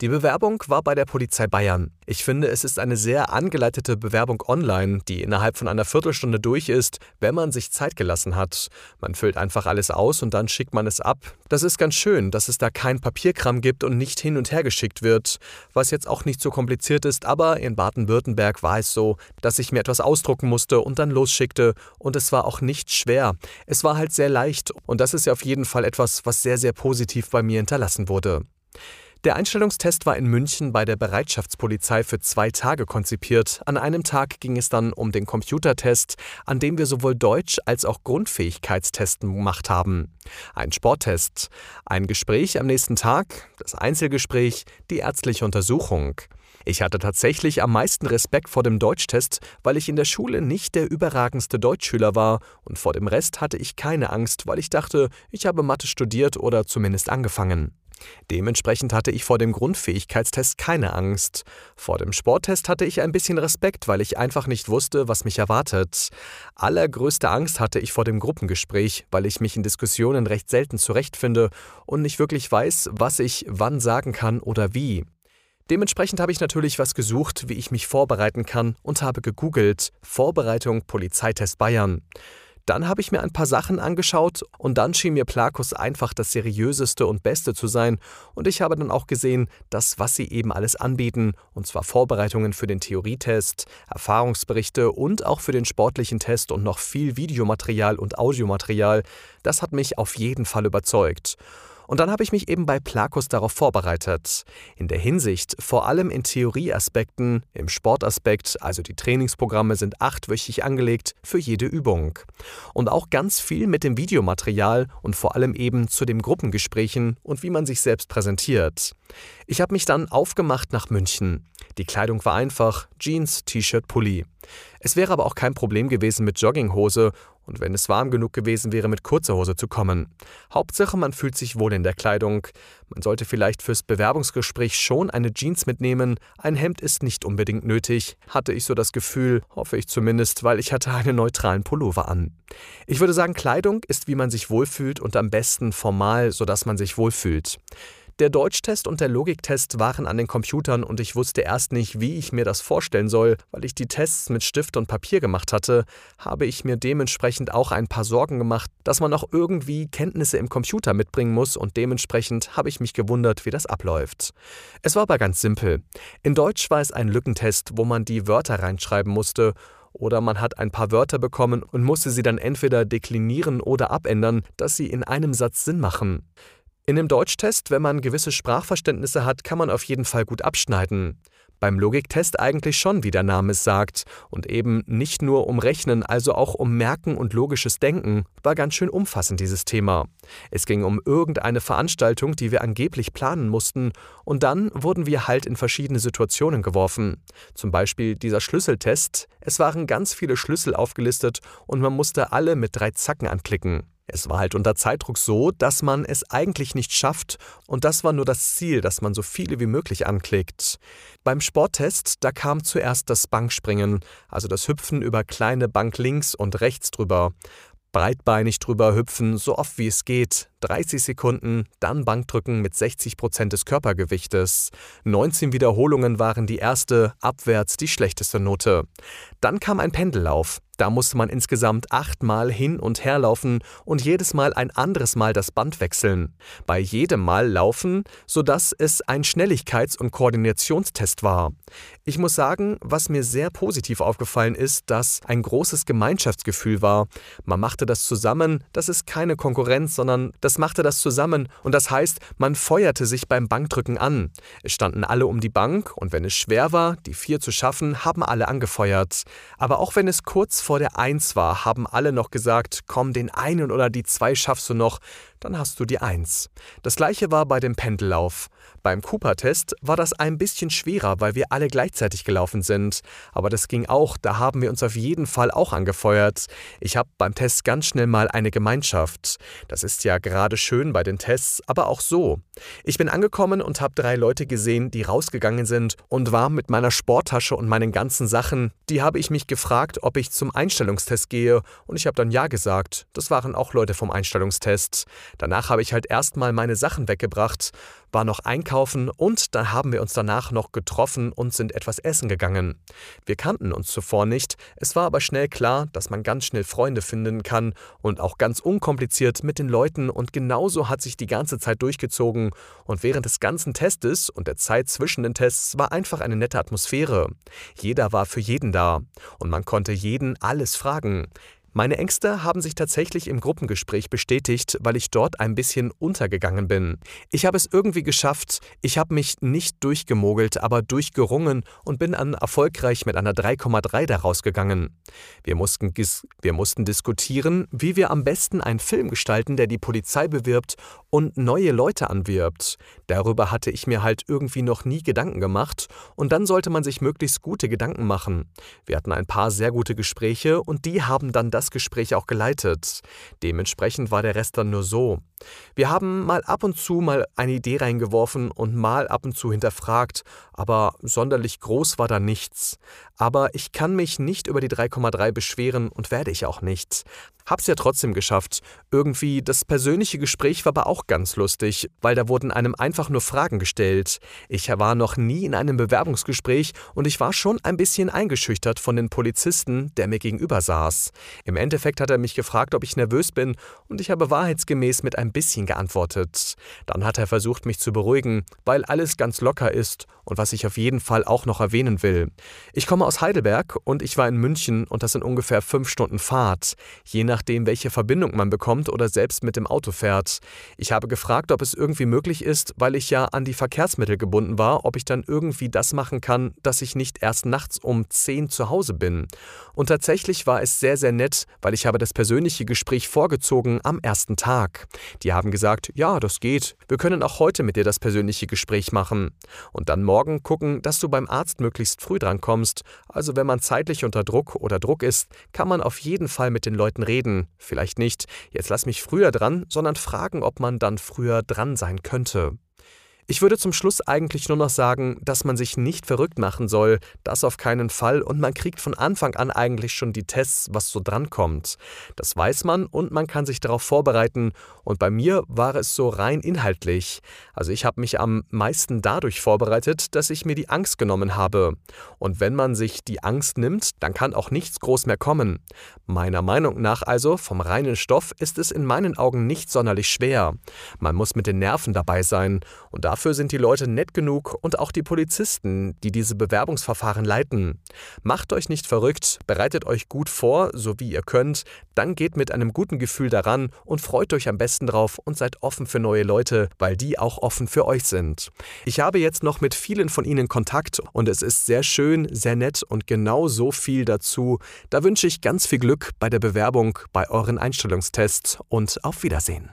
Die Bewerbung war bei der Polizei Bayern. Ich finde, es ist eine sehr angeleitete Bewerbung online, die innerhalb von einer Viertelstunde durch ist, wenn man sich Zeit gelassen hat. Man füllt einfach alles aus und dann schickt man es ab. Das ist ganz schön, dass es da kein Papierkram gibt und nicht hin und her geschickt wird, was jetzt auch nicht so kompliziert ist, aber in Baden-Württemberg war es so, dass ich mir etwas ausdrucken musste und dann losschickte und es war auch nicht schwer. Es war halt sehr leicht und das ist ja auf jeden Fall etwas, was sehr, sehr positiv bei mir hinterlassen wurde. Der Einstellungstest war in München bei der Bereitschaftspolizei für zwei Tage konzipiert. An einem Tag ging es dann um den Computertest, an dem wir sowohl Deutsch als auch Grundfähigkeitstesten gemacht haben. Ein Sporttest, ein Gespräch am nächsten Tag, das Einzelgespräch, die ärztliche Untersuchung. Ich hatte tatsächlich am meisten Respekt vor dem Deutschtest, weil ich in der Schule nicht der überragendste Deutschschüler war und vor dem Rest hatte ich keine Angst, weil ich dachte, ich habe Mathe studiert oder zumindest angefangen. Dementsprechend hatte ich vor dem Grundfähigkeitstest keine Angst. Vor dem Sporttest hatte ich ein bisschen Respekt, weil ich einfach nicht wusste, was mich erwartet. Allergrößte Angst hatte ich vor dem Gruppengespräch, weil ich mich in Diskussionen recht selten zurechtfinde und nicht wirklich weiß, was ich wann sagen kann oder wie. Dementsprechend habe ich natürlich was gesucht, wie ich mich vorbereiten kann und habe gegoogelt Vorbereitung Polizeitest Bayern. Dann habe ich mir ein paar Sachen angeschaut und dann schien mir Plakus einfach das seriöseste und beste zu sein und ich habe dann auch gesehen, dass was sie eben alles anbieten, und zwar Vorbereitungen für den Theorietest, Erfahrungsberichte und auch für den sportlichen Test und noch viel Videomaterial und Audiomaterial, das hat mich auf jeden Fall überzeugt. Und dann habe ich mich eben bei Plakus darauf vorbereitet. In der Hinsicht, vor allem in Theorieaspekten, im Sportaspekt, also die Trainingsprogramme sind achtwöchig angelegt für jede Übung. Und auch ganz viel mit dem Videomaterial und vor allem eben zu den Gruppengesprächen und wie man sich selbst präsentiert. Ich habe mich dann aufgemacht nach München. Die Kleidung war einfach, Jeans, T-Shirt, Pulli. Es wäre aber auch kein Problem gewesen mit Jogginghose und wenn es warm genug gewesen wäre, mit kurzer Hose zu kommen. Hauptsache, man fühlt sich wohl in der Kleidung. Man sollte vielleicht fürs Bewerbungsgespräch schon eine Jeans mitnehmen, ein Hemd ist nicht unbedingt nötig, hatte ich so das Gefühl, hoffe ich zumindest, weil ich hatte einen neutralen Pullover an. Ich würde sagen, Kleidung ist, wie man sich wohlfühlt und am besten formal, sodass man sich wohlfühlt. Der Deutschtest und der Logiktest waren an den Computern und ich wusste erst nicht, wie ich mir das vorstellen soll, weil ich die Tests mit Stift und Papier gemacht hatte, habe ich mir dementsprechend auch ein paar Sorgen gemacht, dass man auch irgendwie Kenntnisse im Computer mitbringen muss und dementsprechend habe ich mich gewundert, wie das abläuft. Es war aber ganz simpel. In Deutsch war es ein Lückentest, wo man die Wörter reinschreiben musste oder man hat ein paar Wörter bekommen und musste sie dann entweder deklinieren oder abändern, dass sie in einem Satz Sinn machen. In dem Deutschtest, wenn man gewisse Sprachverständnisse hat, kann man auf jeden Fall gut abschneiden. Beim Logiktest eigentlich schon, wie der Name es sagt, und eben nicht nur um Rechnen, also auch um Merken und logisches Denken, war ganz schön umfassend dieses Thema. Es ging um irgendeine Veranstaltung, die wir angeblich planen mussten, und dann wurden wir halt in verschiedene Situationen geworfen. Zum Beispiel dieser Schlüsseltest, es waren ganz viele Schlüssel aufgelistet und man musste alle mit drei Zacken anklicken. Es war halt unter Zeitdruck so, dass man es eigentlich nicht schafft und das war nur das Ziel, dass man so viele wie möglich anklickt. Beim Sporttest, da kam zuerst das Bankspringen, also das Hüpfen über kleine Bank links und rechts drüber. Breitbeinig drüber hüpfen, so oft wie es geht, 30 Sekunden, dann Bankdrücken mit 60 Prozent des Körpergewichtes. 19 Wiederholungen waren die erste, abwärts die schlechteste Note. Dann kam ein Pendellauf. Da musste man insgesamt achtmal hin und her laufen und jedes Mal ein anderes Mal das Band wechseln. Bei jedem Mal laufen, sodass es ein Schnelligkeits- und Koordinationstest war. Ich muss sagen, was mir sehr positiv aufgefallen ist, dass ein großes Gemeinschaftsgefühl war. Man machte das zusammen, das ist keine Konkurrenz, sondern das machte das zusammen und das heißt, man feuerte sich beim Bankdrücken an. Es standen alle um die Bank und wenn es schwer war, die vier zu schaffen, haben alle angefeuert. Aber auch wenn es kurz vor der Eins war, haben alle noch gesagt, komm, den einen oder die zwei schaffst du noch, dann hast du die Eins. Das gleiche war bei dem Pendellauf. Beim Cooper-Test war das ein bisschen schwerer, weil wir alle gleichzeitig gelaufen sind. Aber das ging auch, da haben wir uns auf jeden Fall auch angefeuert. Ich habe beim Test ganz schnell mal eine Gemeinschaft. Das ist ja gerade schön bei den Tests, aber auch so. Ich bin angekommen und habe drei Leute gesehen, die rausgegangen sind und war mit meiner Sporttasche und meinen ganzen Sachen. Die habe ich mich gefragt, ob ich zum Einstellungstest gehe und ich habe dann ja gesagt. Das waren auch Leute vom Einstellungstest. Danach habe ich halt erstmal meine Sachen weggebracht, war noch einkaufen und dann haben wir uns danach noch getroffen und sind etwas essen gegangen. Wir kannten uns zuvor nicht, es war aber schnell klar, dass man ganz schnell Freunde finden kann und auch ganz unkompliziert mit den Leuten und genauso hat sich die ganze Zeit durchgezogen und während des ganzen Testes und der Zeit zwischen den Tests war einfach eine nette Atmosphäre. Jeder war für jeden da und man konnte jeden alles fragen. Meine Ängste haben sich tatsächlich im Gruppengespräch bestätigt, weil ich dort ein bisschen untergegangen bin. Ich habe es irgendwie geschafft, ich habe mich nicht durchgemogelt, aber durchgerungen und bin dann erfolgreich mit einer 3,3 daraus gegangen. Wir mussten, wir mussten diskutieren, wie wir am besten einen Film gestalten, der die Polizei bewirbt und neue Leute anwirbt. Darüber hatte ich mir halt irgendwie noch nie Gedanken gemacht und dann sollte man sich möglichst gute Gedanken machen. Wir hatten ein paar sehr gute Gespräche und die haben dann das Gespräch auch geleitet. Dementsprechend war der Rest dann nur so. Wir haben mal ab und zu mal eine Idee reingeworfen und mal ab und zu hinterfragt, aber sonderlich groß war da nichts. Aber ich kann mich nicht über die 3,3 beschweren und werde ich auch nicht. Hab's ja trotzdem geschafft. Irgendwie, das persönliche Gespräch war aber auch ganz lustig, weil da wurden einem einfach nur Fragen gestellt. Ich war noch nie in einem Bewerbungsgespräch und ich war schon ein bisschen eingeschüchtert von den Polizisten, der mir gegenüber saß. Im Endeffekt hat er mich gefragt, ob ich nervös bin und ich habe wahrheitsgemäß mit ein bisschen geantwortet. Dann hat er versucht, mich zu beruhigen, weil alles ganz locker ist und was ich auf jeden Fall auch noch erwähnen will. Ich komme aus Heidelberg und ich war in München und das sind ungefähr fünf Stunden Fahrt. Je nach nachdem, welche Verbindung man bekommt oder selbst mit dem Auto fährt. Ich habe gefragt, ob es irgendwie möglich ist, weil ich ja an die Verkehrsmittel gebunden war, ob ich dann irgendwie das machen kann, dass ich nicht erst nachts um 10 zu Hause bin. Und tatsächlich war es sehr, sehr nett, weil ich habe das persönliche Gespräch vorgezogen am ersten Tag. Die haben gesagt, ja, das geht. Wir können auch heute mit dir das persönliche Gespräch machen. Und dann morgen gucken, dass du beim Arzt möglichst früh drankommst. Also wenn man zeitlich unter Druck oder Druck ist, kann man auf jeden Fall mit den Leuten reden. Vielleicht nicht, jetzt lass mich früher dran, sondern fragen, ob man dann früher dran sein könnte. Ich würde zum Schluss eigentlich nur noch sagen, dass man sich nicht verrückt machen soll, das auf keinen Fall und man kriegt von Anfang an eigentlich schon die Tests, was so drankommt. Das weiß man und man kann sich darauf vorbereiten und bei mir war es so rein inhaltlich. Also ich habe mich am meisten dadurch vorbereitet, dass ich mir die Angst genommen habe. Und wenn man sich die Angst nimmt, dann kann auch nichts groß mehr kommen. Meiner Meinung nach also, vom reinen Stoff ist es in meinen Augen nicht sonderlich schwer. Man muss mit den Nerven dabei sein und dafür Dafür sind die Leute nett genug und auch die Polizisten, die diese Bewerbungsverfahren leiten. Macht euch nicht verrückt, bereitet euch gut vor, so wie ihr könnt, dann geht mit einem guten Gefühl daran und freut euch am besten drauf und seid offen für neue Leute, weil die auch offen für euch sind. Ich habe jetzt noch mit vielen von ihnen Kontakt und es ist sehr schön, sehr nett und genau so viel dazu. Da wünsche ich ganz viel Glück bei der Bewerbung, bei euren Einstellungstests und auf Wiedersehen.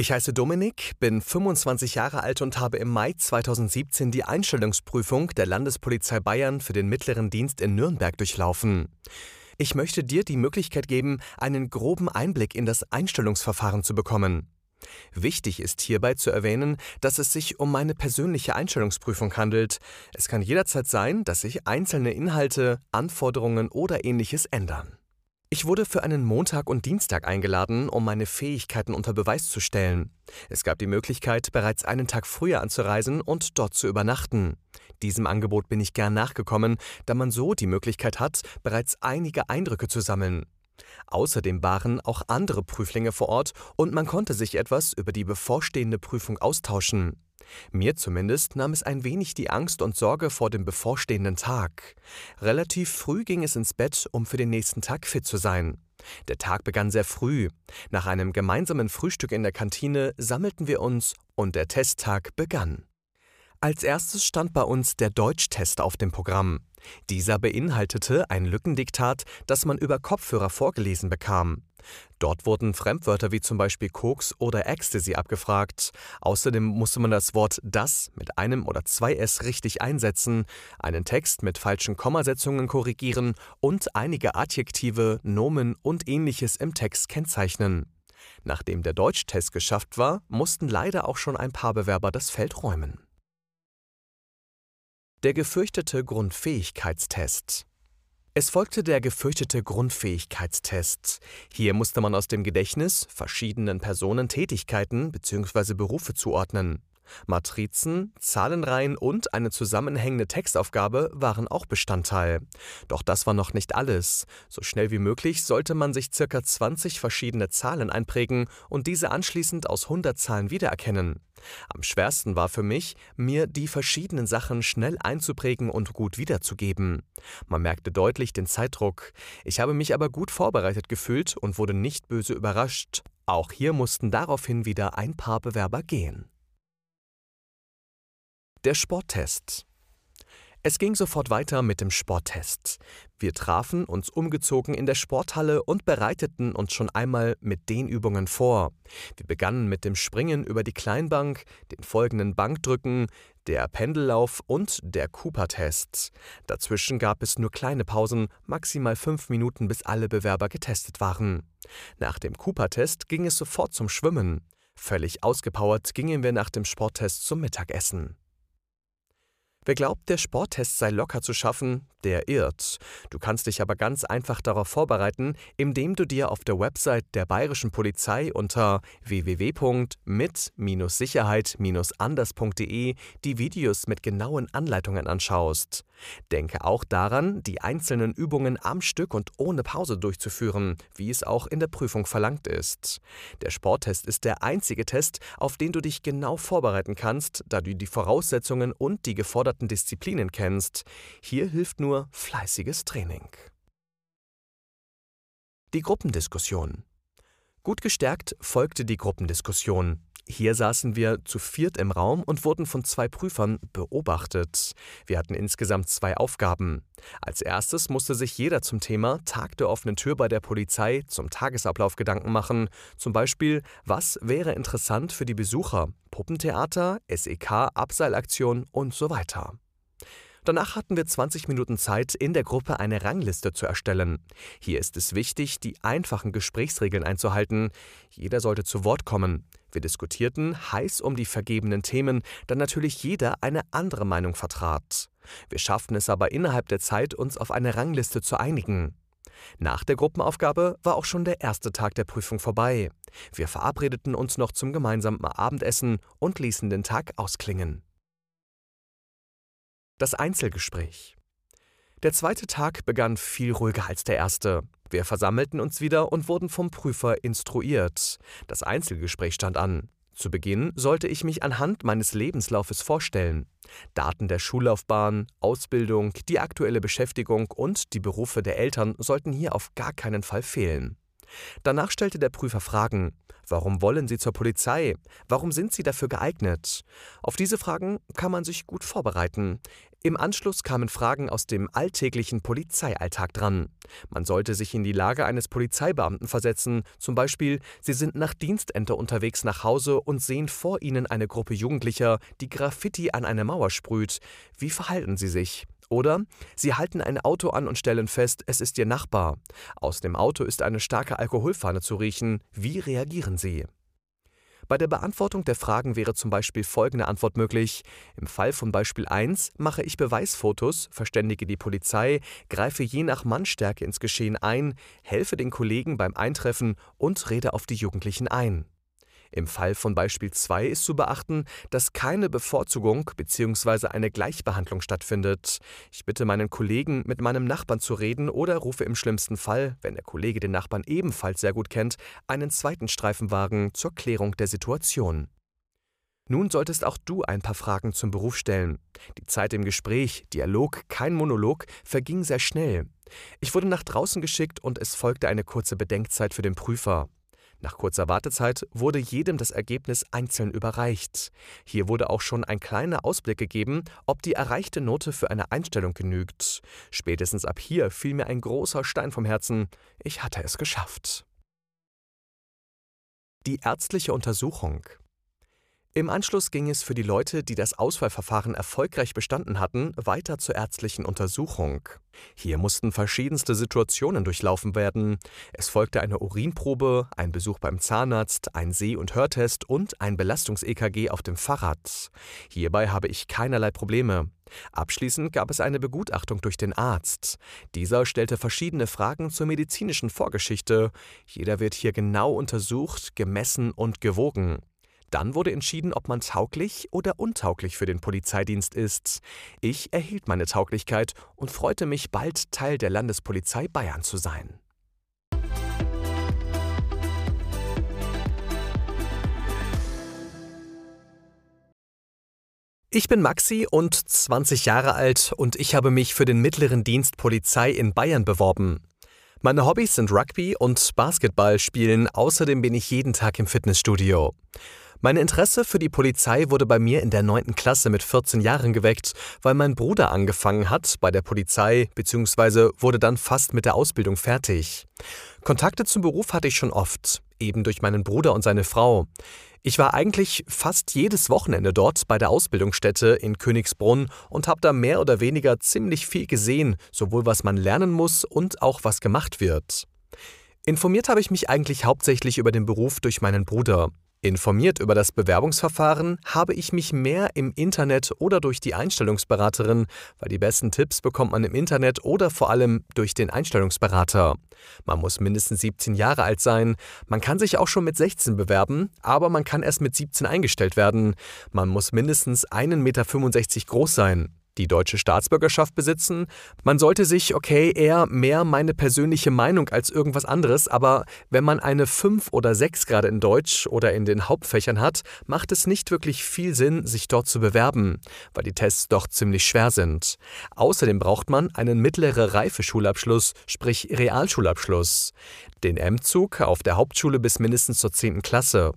Ich heiße Dominik, bin 25 Jahre alt und habe im Mai 2017 die Einstellungsprüfung der Landespolizei Bayern für den mittleren Dienst in Nürnberg durchlaufen. Ich möchte dir die Möglichkeit geben, einen groben Einblick in das Einstellungsverfahren zu bekommen. Wichtig ist hierbei zu erwähnen, dass es sich um meine persönliche Einstellungsprüfung handelt. Es kann jederzeit sein, dass sich einzelne Inhalte, Anforderungen oder ähnliches ändern. Ich wurde für einen Montag und Dienstag eingeladen, um meine Fähigkeiten unter Beweis zu stellen. Es gab die Möglichkeit, bereits einen Tag früher anzureisen und dort zu übernachten. Diesem Angebot bin ich gern nachgekommen, da man so die Möglichkeit hat, bereits einige Eindrücke zu sammeln. Außerdem waren auch andere Prüflinge vor Ort und man konnte sich etwas über die bevorstehende Prüfung austauschen. Mir zumindest nahm es ein wenig die Angst und Sorge vor dem bevorstehenden Tag. Relativ früh ging es ins Bett, um für den nächsten Tag fit zu sein. Der Tag begann sehr früh. Nach einem gemeinsamen Frühstück in der Kantine sammelten wir uns und der Testtag begann. Als erstes stand bei uns der Deutschtest auf dem Programm. Dieser beinhaltete ein Lückendiktat, das man über Kopfhörer vorgelesen bekam. Dort wurden Fremdwörter wie zum Beispiel Koks oder Ecstasy abgefragt. Außerdem musste man das Wort das mit einem oder zwei S richtig einsetzen, einen Text mit falschen Kommasetzungen korrigieren und einige Adjektive, Nomen und ähnliches im Text kennzeichnen. Nachdem der Deutschtest geschafft war, mussten leider auch schon ein paar Bewerber das Feld räumen. Der gefürchtete Grundfähigkeitstest es folgte der gefürchtete Grundfähigkeitstest. Hier musste man aus dem Gedächtnis verschiedenen Personen Tätigkeiten bzw. Berufe zuordnen. Matrizen, Zahlenreihen und eine zusammenhängende Textaufgabe waren auch Bestandteil. Doch das war noch nicht alles. So schnell wie möglich sollte man sich ca. 20 verschiedene Zahlen einprägen und diese anschließend aus 100 Zahlen wiedererkennen. Am schwersten war für mich, mir die verschiedenen Sachen schnell einzuprägen und gut wiederzugeben. Man merkte deutlich den Zeitdruck. Ich habe mich aber gut vorbereitet gefühlt und wurde nicht böse überrascht. Auch hier mussten daraufhin wieder ein paar Bewerber gehen. Der Sporttest es ging sofort weiter mit dem Sporttest. Wir trafen uns umgezogen in der Sporthalle und bereiteten uns schon einmal mit den Übungen vor. Wir begannen mit dem Springen über die Kleinbank, den folgenden Bankdrücken, der Pendellauf und der Cooper-Test. Dazwischen gab es nur kleine Pausen, maximal fünf Minuten, bis alle Bewerber getestet waren. Nach dem Cooper-Test ging es sofort zum Schwimmen. Völlig ausgepowert gingen wir nach dem Sporttest zum Mittagessen. Wer glaubt, der Sporttest sei locker zu schaffen, der irrt. Du kannst dich aber ganz einfach darauf vorbereiten, indem du dir auf der Website der Bayerischen Polizei unter www.mit-sicherheit-anders.de die Videos mit genauen Anleitungen anschaust. Denke auch daran, die einzelnen Übungen am Stück und ohne Pause durchzuführen, wie es auch in der Prüfung verlangt ist. Der Sporttest ist der einzige Test, auf den du dich genau vorbereiten kannst, da du die Voraussetzungen und die geforderten Disziplinen kennst. Hier hilft nur nur fleißiges Training. Die Gruppendiskussion. Gut gestärkt folgte die Gruppendiskussion. Hier saßen wir zu viert im Raum und wurden von zwei Prüfern beobachtet. Wir hatten insgesamt zwei Aufgaben. Als erstes musste sich jeder zum Thema Tag der offenen Tür bei der Polizei zum Tagesablauf Gedanken machen. Zum Beispiel, was wäre interessant für die Besucher? Puppentheater, SEK, Abseilaktion und so weiter. Danach hatten wir 20 Minuten Zeit, in der Gruppe eine Rangliste zu erstellen. Hier ist es wichtig, die einfachen Gesprächsregeln einzuhalten. Jeder sollte zu Wort kommen. Wir diskutierten heiß um die vergebenen Themen, da natürlich jeder eine andere Meinung vertrat. Wir schafften es aber innerhalb der Zeit, uns auf eine Rangliste zu einigen. Nach der Gruppenaufgabe war auch schon der erste Tag der Prüfung vorbei. Wir verabredeten uns noch zum gemeinsamen Abendessen und ließen den Tag ausklingen. Das Einzelgespräch. Der zweite Tag begann viel ruhiger als der erste. Wir versammelten uns wieder und wurden vom Prüfer instruiert. Das Einzelgespräch stand an. Zu Beginn sollte ich mich anhand meines Lebenslaufes vorstellen. Daten der Schullaufbahn, Ausbildung, die aktuelle Beschäftigung und die Berufe der Eltern sollten hier auf gar keinen Fall fehlen. Danach stellte der Prüfer Fragen. Warum wollen Sie zur Polizei? Warum sind Sie dafür geeignet? Auf diese Fragen kann man sich gut vorbereiten. Im Anschluss kamen Fragen aus dem alltäglichen Polizeialltag dran. Man sollte sich in die Lage eines Polizeibeamten versetzen, zum Beispiel, Sie sind nach Dienstende unterwegs nach Hause und sehen vor Ihnen eine Gruppe Jugendlicher, die Graffiti an eine Mauer sprüht. Wie verhalten Sie sich? Oder Sie halten ein Auto an und stellen fest, es ist Ihr Nachbar. Aus dem Auto ist eine starke Alkoholfahne zu riechen. Wie reagieren Sie? Bei der Beantwortung der Fragen wäre zum Beispiel folgende Antwort möglich. Im Fall von Beispiel 1 mache ich Beweisfotos, verständige die Polizei, greife je nach Mannstärke ins Geschehen ein, helfe den Kollegen beim Eintreffen und rede auf die Jugendlichen ein. Im Fall von Beispiel 2 ist zu beachten, dass keine Bevorzugung bzw. eine Gleichbehandlung stattfindet. Ich bitte meinen Kollegen, mit meinem Nachbarn zu reden oder rufe im schlimmsten Fall, wenn der Kollege den Nachbarn ebenfalls sehr gut kennt, einen zweiten Streifenwagen zur Klärung der Situation. Nun solltest auch du ein paar Fragen zum Beruf stellen. Die Zeit im Gespräch, Dialog, kein Monolog, verging sehr schnell. Ich wurde nach draußen geschickt und es folgte eine kurze Bedenkzeit für den Prüfer. Nach kurzer Wartezeit wurde jedem das Ergebnis einzeln überreicht. Hier wurde auch schon ein kleiner Ausblick gegeben, ob die erreichte Note für eine Einstellung genügt. Spätestens ab hier fiel mir ein großer Stein vom Herzen. Ich hatte es geschafft. Die ärztliche Untersuchung. Im Anschluss ging es für die Leute, die das Auswahlverfahren erfolgreich bestanden hatten, weiter zur ärztlichen Untersuchung. Hier mussten verschiedenste Situationen durchlaufen werden. Es folgte eine Urinprobe, ein Besuch beim Zahnarzt, ein Seh- und Hörtest und ein Belastungs-EKG auf dem Fahrrad. Hierbei habe ich keinerlei Probleme. Abschließend gab es eine Begutachtung durch den Arzt. Dieser stellte verschiedene Fragen zur medizinischen Vorgeschichte. Jeder wird hier genau untersucht, gemessen und gewogen. Dann wurde entschieden, ob man tauglich oder untauglich für den Polizeidienst ist. Ich erhielt meine Tauglichkeit und freute mich, bald Teil der Landespolizei Bayern zu sein. Ich bin Maxi und 20 Jahre alt und ich habe mich für den mittleren Dienst Polizei in Bayern beworben. Meine Hobbys sind Rugby und Basketball spielen, außerdem bin ich jeden Tag im Fitnessstudio. Mein Interesse für die Polizei wurde bei mir in der 9. Klasse mit 14 Jahren geweckt, weil mein Bruder angefangen hat bei der Polizei bzw. wurde dann fast mit der Ausbildung fertig. Kontakte zum Beruf hatte ich schon oft, eben durch meinen Bruder und seine Frau. Ich war eigentlich fast jedes Wochenende dort bei der Ausbildungsstätte in Königsbrunn und habe da mehr oder weniger ziemlich viel gesehen, sowohl was man lernen muss und auch was gemacht wird. Informiert habe ich mich eigentlich hauptsächlich über den Beruf durch meinen Bruder. Informiert über das Bewerbungsverfahren habe ich mich mehr im Internet oder durch die Einstellungsberaterin, weil die besten Tipps bekommt man im Internet oder vor allem durch den Einstellungsberater. Man muss mindestens 17 Jahre alt sein, man kann sich auch schon mit 16 bewerben, aber man kann erst mit 17 eingestellt werden. Man muss mindestens 1,65 Meter groß sein die deutsche Staatsbürgerschaft besitzen. Man sollte sich, okay, eher mehr meine persönliche Meinung als irgendwas anderes, aber wenn man eine 5 oder 6 gerade in Deutsch oder in den Hauptfächern hat, macht es nicht wirklich viel Sinn, sich dort zu bewerben, weil die Tests doch ziemlich schwer sind. Außerdem braucht man einen mittleren Reifeschulabschluss, sprich Realschulabschluss. Den M-Zug auf der Hauptschule bis mindestens zur 10. Klasse.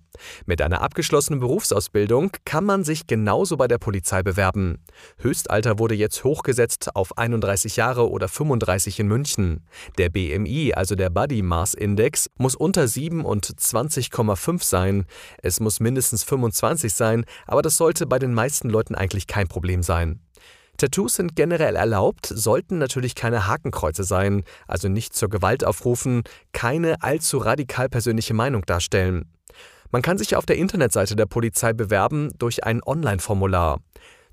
Mit einer abgeschlossenen Berufsausbildung kann man sich genauso bei der Polizei bewerben. Höchstalter wurde jetzt hochgesetzt auf 31 Jahre oder 35 in München. Der BMI, also der Body Mass Index, muss unter 7 und 20,5 sein. Es muss mindestens 25 sein, aber das sollte bei den meisten Leuten eigentlich kein Problem sein. Tattoos sind generell erlaubt, sollten natürlich keine Hakenkreuze sein, also nicht zur Gewalt aufrufen, keine allzu radikal persönliche Meinung darstellen. Man kann sich auf der Internetseite der Polizei bewerben durch ein Online-Formular.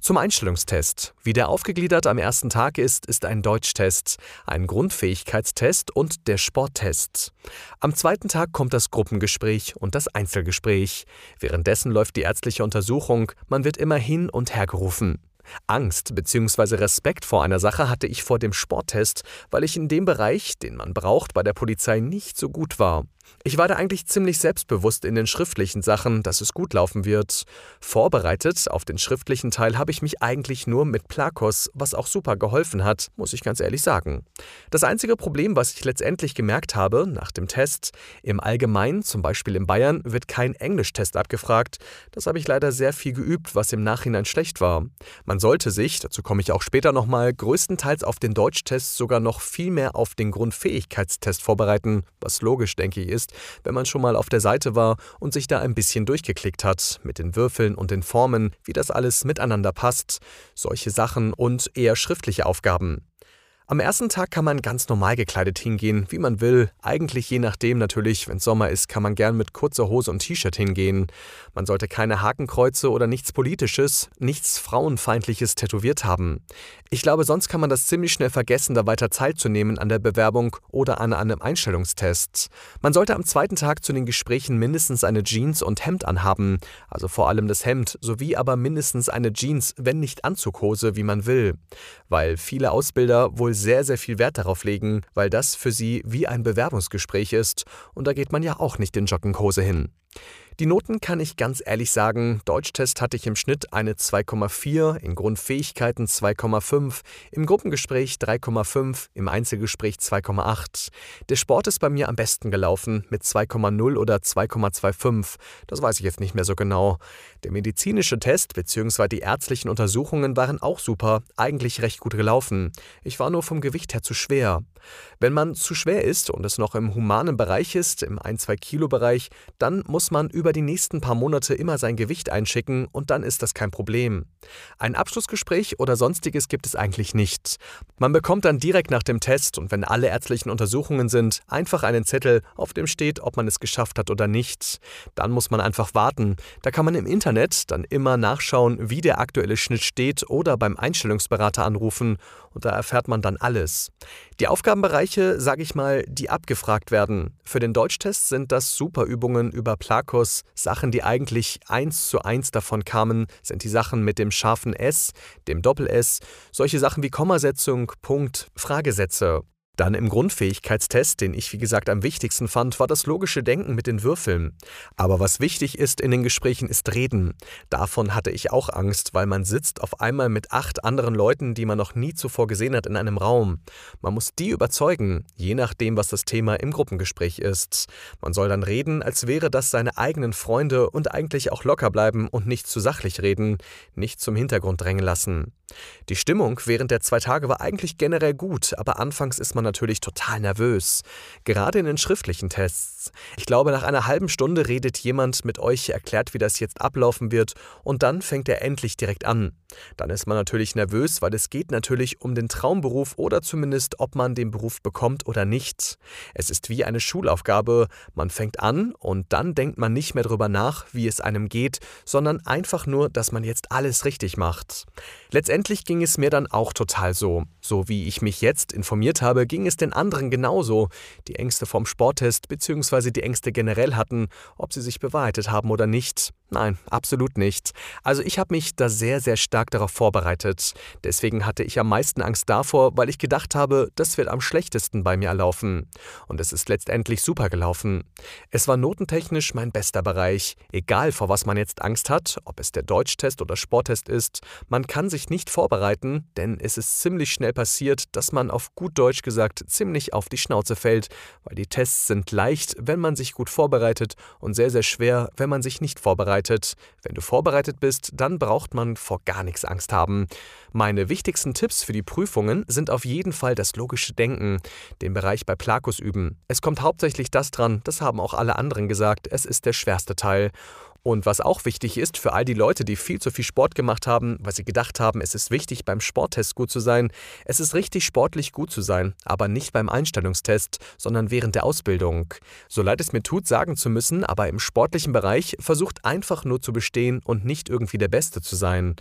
Zum Einstellungstest. Wie der aufgegliedert am ersten Tag ist, ist ein Deutschtest, ein Grundfähigkeitstest und der Sporttest. Am zweiten Tag kommt das Gruppengespräch und das Einzelgespräch. Währenddessen läuft die ärztliche Untersuchung, man wird immer hin und her gerufen. Angst bzw. Respekt vor einer Sache hatte ich vor dem Sporttest, weil ich in dem Bereich, den man braucht, bei der Polizei nicht so gut war. Ich war da eigentlich ziemlich selbstbewusst in den schriftlichen Sachen, dass es gut laufen wird. Vorbereitet auf den schriftlichen Teil habe ich mich eigentlich nur mit Plakos, was auch super geholfen hat, muss ich ganz ehrlich sagen. Das einzige Problem, was ich letztendlich gemerkt habe nach dem Test, im Allgemeinen, zum Beispiel in Bayern, wird kein Englischtest abgefragt. Das habe ich leider sehr viel geübt, was im Nachhinein schlecht war. Man sollte sich, dazu komme ich auch später nochmal, größtenteils auf den Deutschtest sogar noch viel mehr auf den Grundfähigkeitstest vorbereiten, was logisch, denke ich, ist ist, wenn man schon mal auf der Seite war und sich da ein bisschen durchgeklickt hat, mit den Würfeln und den Formen, wie das alles miteinander passt, solche Sachen und eher schriftliche Aufgaben. Am ersten Tag kann man ganz normal gekleidet hingehen, wie man will. Eigentlich je nachdem natürlich, wenn Sommer ist, kann man gern mit kurzer Hose und T-Shirt hingehen. Man sollte keine Hakenkreuze oder nichts Politisches, nichts Frauenfeindliches tätowiert haben. Ich glaube, sonst kann man das ziemlich schnell vergessen, da weiter Zeit zu nehmen an der Bewerbung oder an einem Einstellungstest. Man sollte am zweiten Tag zu den Gesprächen mindestens eine Jeans und Hemd anhaben, also vor allem das Hemd, sowie aber mindestens eine Jeans, wenn nicht Anzughose, wie man will. Weil viele Ausbilder wohl sehr, sehr viel Wert darauf legen, weil das für sie wie ein Bewerbungsgespräch ist und da geht man ja auch nicht in Jogginghose hin. Die Noten kann ich ganz ehrlich sagen, Deutschtest hatte ich im Schnitt eine 2,4, in Grundfähigkeiten 2,5, im Gruppengespräch 3,5, im Einzelgespräch 2,8. Der Sport ist bei mir am besten gelaufen mit 2,0 oder 2,25, das weiß ich jetzt nicht mehr so genau. Der medizinische Test bzw. die ärztlichen Untersuchungen waren auch super, eigentlich recht gut gelaufen. Ich war nur vom Gewicht her zu schwer. Wenn man zu schwer ist und es noch im humanen Bereich ist, im 1-2 Kilo Bereich, dann muss man über die nächsten paar Monate immer sein Gewicht einschicken und dann ist das kein Problem. Ein Abschlussgespräch oder sonstiges gibt es eigentlich nicht. Man bekommt dann direkt nach dem Test und wenn alle ärztlichen Untersuchungen sind, einfach einen Zettel, auf dem steht, ob man es geschafft hat oder nicht. Dann muss man einfach warten. Da kann man im Internet dann immer nachschauen, wie der aktuelle Schnitt steht oder beim Einstellungsberater anrufen und da erfährt man dann alles. Die Aufgabenbereiche, sage ich mal, die abgefragt werden. Für den Deutschtest sind das Superübungen über Plakos. Sachen, die eigentlich eins zu eins davon kamen, sind die Sachen mit dem scharfen S, dem Doppel-S, solche Sachen wie Kommasetzung, Punkt, Fragesätze dann im Grundfähigkeitstest, den ich wie gesagt am wichtigsten fand, war das logische Denken mit den Würfeln. Aber was wichtig ist in den Gesprächen ist Reden. Davon hatte ich auch Angst, weil man sitzt auf einmal mit acht anderen Leuten, die man noch nie zuvor gesehen hat, in einem Raum. Man muss die überzeugen, je nachdem, was das Thema im Gruppengespräch ist. Man soll dann reden, als wäre das seine eigenen Freunde und eigentlich auch locker bleiben und nicht zu sachlich reden, nicht zum Hintergrund drängen lassen. Die Stimmung während der zwei Tage war eigentlich generell gut, aber anfangs ist man natürlich total nervös. Gerade in den schriftlichen Tests. Ich glaube, nach einer halben Stunde redet jemand mit euch, erklärt, wie das jetzt ablaufen wird und dann fängt er endlich direkt an. Dann ist man natürlich nervös, weil es geht natürlich um den Traumberuf oder zumindest, ob man den Beruf bekommt oder nicht. Es ist wie eine Schulaufgabe. Man fängt an und dann denkt man nicht mehr darüber nach, wie es einem geht, sondern einfach nur, dass man jetzt alles richtig macht. Letztendlich ging es mir dann auch total so. So wie ich mich jetzt informiert habe, ging es den anderen genauso. Die Ängste vom Sporttest bzw. die Ängste generell hatten, ob sie sich bewahrheitet haben oder nicht. Nein, absolut nicht. Also ich habe mich da sehr, sehr stark darauf vorbereitet. Deswegen hatte ich am meisten Angst davor, weil ich gedacht habe, das wird am schlechtesten bei mir erlaufen. Und es ist letztendlich super gelaufen. Es war notentechnisch mein bester Bereich. Egal vor was man jetzt Angst hat, ob es der Deutschtest oder Sporttest ist, man kann sich nicht vorbereiten, denn es ist ziemlich schnell passiert, dass man auf gut Deutsch gesagt ziemlich auf die Schnauze fällt, weil die Tests sind leicht, wenn man sich gut vorbereitet und sehr, sehr schwer, wenn man sich nicht vorbereitet vorbereitet. Wenn du vorbereitet bist, dann braucht man vor gar nichts Angst haben. Meine wichtigsten Tipps für die Prüfungen sind auf jeden Fall das logische Denken, den Bereich bei Plakus üben. Es kommt hauptsächlich das dran, das haben auch alle anderen gesagt, es ist der schwerste Teil. Und was auch wichtig ist für all die Leute, die viel zu viel Sport gemacht haben, weil sie gedacht haben, es ist wichtig, beim Sporttest gut zu sein, es ist richtig sportlich gut zu sein, aber nicht beim Einstellungstest, sondern während der Ausbildung. So leid es mir tut, sagen zu müssen, aber im sportlichen Bereich versucht einfach nur zu bestehen und nicht irgendwie der Beste zu sein.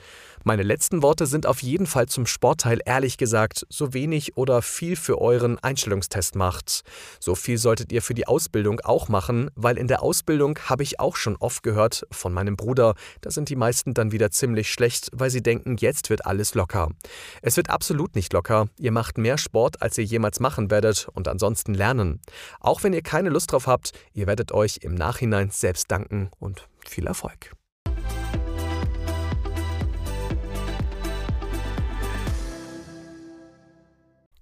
Meine letzten Worte sind auf jeden Fall zum Sportteil ehrlich gesagt, so wenig oder viel für euren Einstellungstest macht. So viel solltet ihr für die Ausbildung auch machen, weil in der Ausbildung habe ich auch schon oft gehört, gehört von meinem Bruder, da sind die meisten dann wieder ziemlich schlecht, weil sie denken, jetzt wird alles locker. Es wird absolut nicht locker. Ihr macht mehr Sport, als ihr jemals machen werdet und ansonsten lernen. Auch wenn ihr keine Lust drauf habt, ihr werdet euch im Nachhinein selbst danken und viel Erfolg.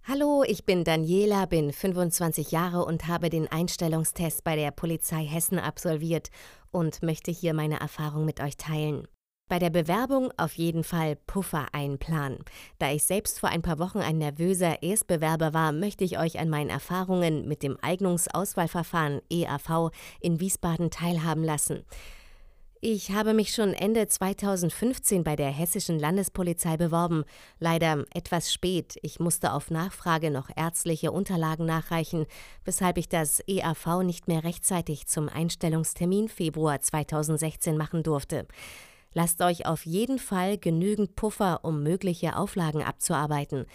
Hallo, ich bin Daniela, bin 25 Jahre und habe den Einstellungstest bei der Polizei Hessen absolviert und möchte hier meine Erfahrung mit euch teilen. Bei der Bewerbung auf jeden Fall Puffer einplanen. Da ich selbst vor ein paar Wochen ein nervöser Erstbewerber war, möchte ich euch an meinen Erfahrungen mit dem Eignungsauswahlverfahren EAV in Wiesbaden teilhaben lassen. Ich habe mich schon Ende 2015 bei der hessischen Landespolizei beworben. Leider etwas spät. Ich musste auf Nachfrage noch ärztliche Unterlagen nachreichen, weshalb ich das EAV nicht mehr rechtzeitig zum Einstellungstermin Februar 2016 machen durfte. Lasst euch auf jeden Fall genügend Puffer, um mögliche Auflagen abzuarbeiten.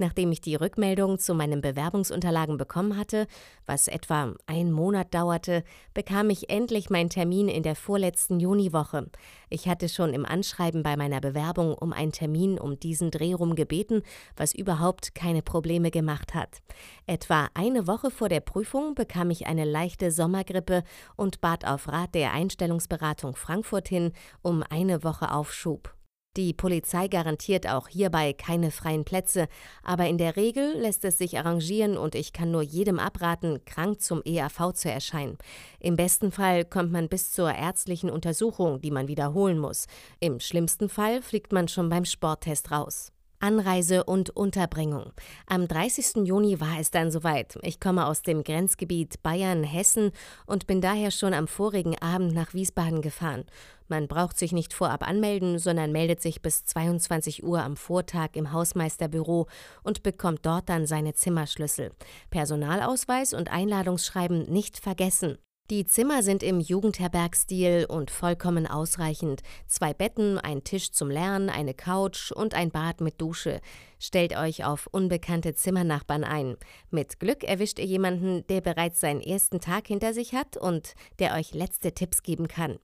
Nachdem ich die Rückmeldung zu meinen Bewerbungsunterlagen bekommen hatte, was etwa einen Monat dauerte, bekam ich endlich meinen Termin in der vorletzten Juniwoche. Ich hatte schon im Anschreiben bei meiner Bewerbung um einen Termin um diesen Dreh rum gebeten, was überhaupt keine Probleme gemacht hat. Etwa eine Woche vor der Prüfung bekam ich eine leichte Sommergrippe und bat auf Rat der Einstellungsberatung Frankfurt hin um eine Woche Aufschub. Die Polizei garantiert auch hierbei keine freien Plätze, aber in der Regel lässt es sich arrangieren und ich kann nur jedem abraten, krank zum EAV zu erscheinen. Im besten Fall kommt man bis zur ärztlichen Untersuchung, die man wiederholen muss. Im schlimmsten Fall fliegt man schon beim Sporttest raus. Anreise und Unterbringung. Am 30. Juni war es dann soweit. Ich komme aus dem Grenzgebiet Bayern-Hessen und bin daher schon am vorigen Abend nach Wiesbaden gefahren. Man braucht sich nicht vorab anmelden, sondern meldet sich bis 22 Uhr am Vortag im Hausmeisterbüro und bekommt dort dann seine Zimmerschlüssel. Personalausweis und Einladungsschreiben nicht vergessen. Die Zimmer sind im Jugendherbergstil und vollkommen ausreichend. Zwei Betten, ein Tisch zum Lernen, eine Couch und ein Bad mit Dusche. Stellt euch auf unbekannte Zimmernachbarn ein. Mit Glück erwischt ihr jemanden, der bereits seinen ersten Tag hinter sich hat und der euch letzte Tipps geben kann.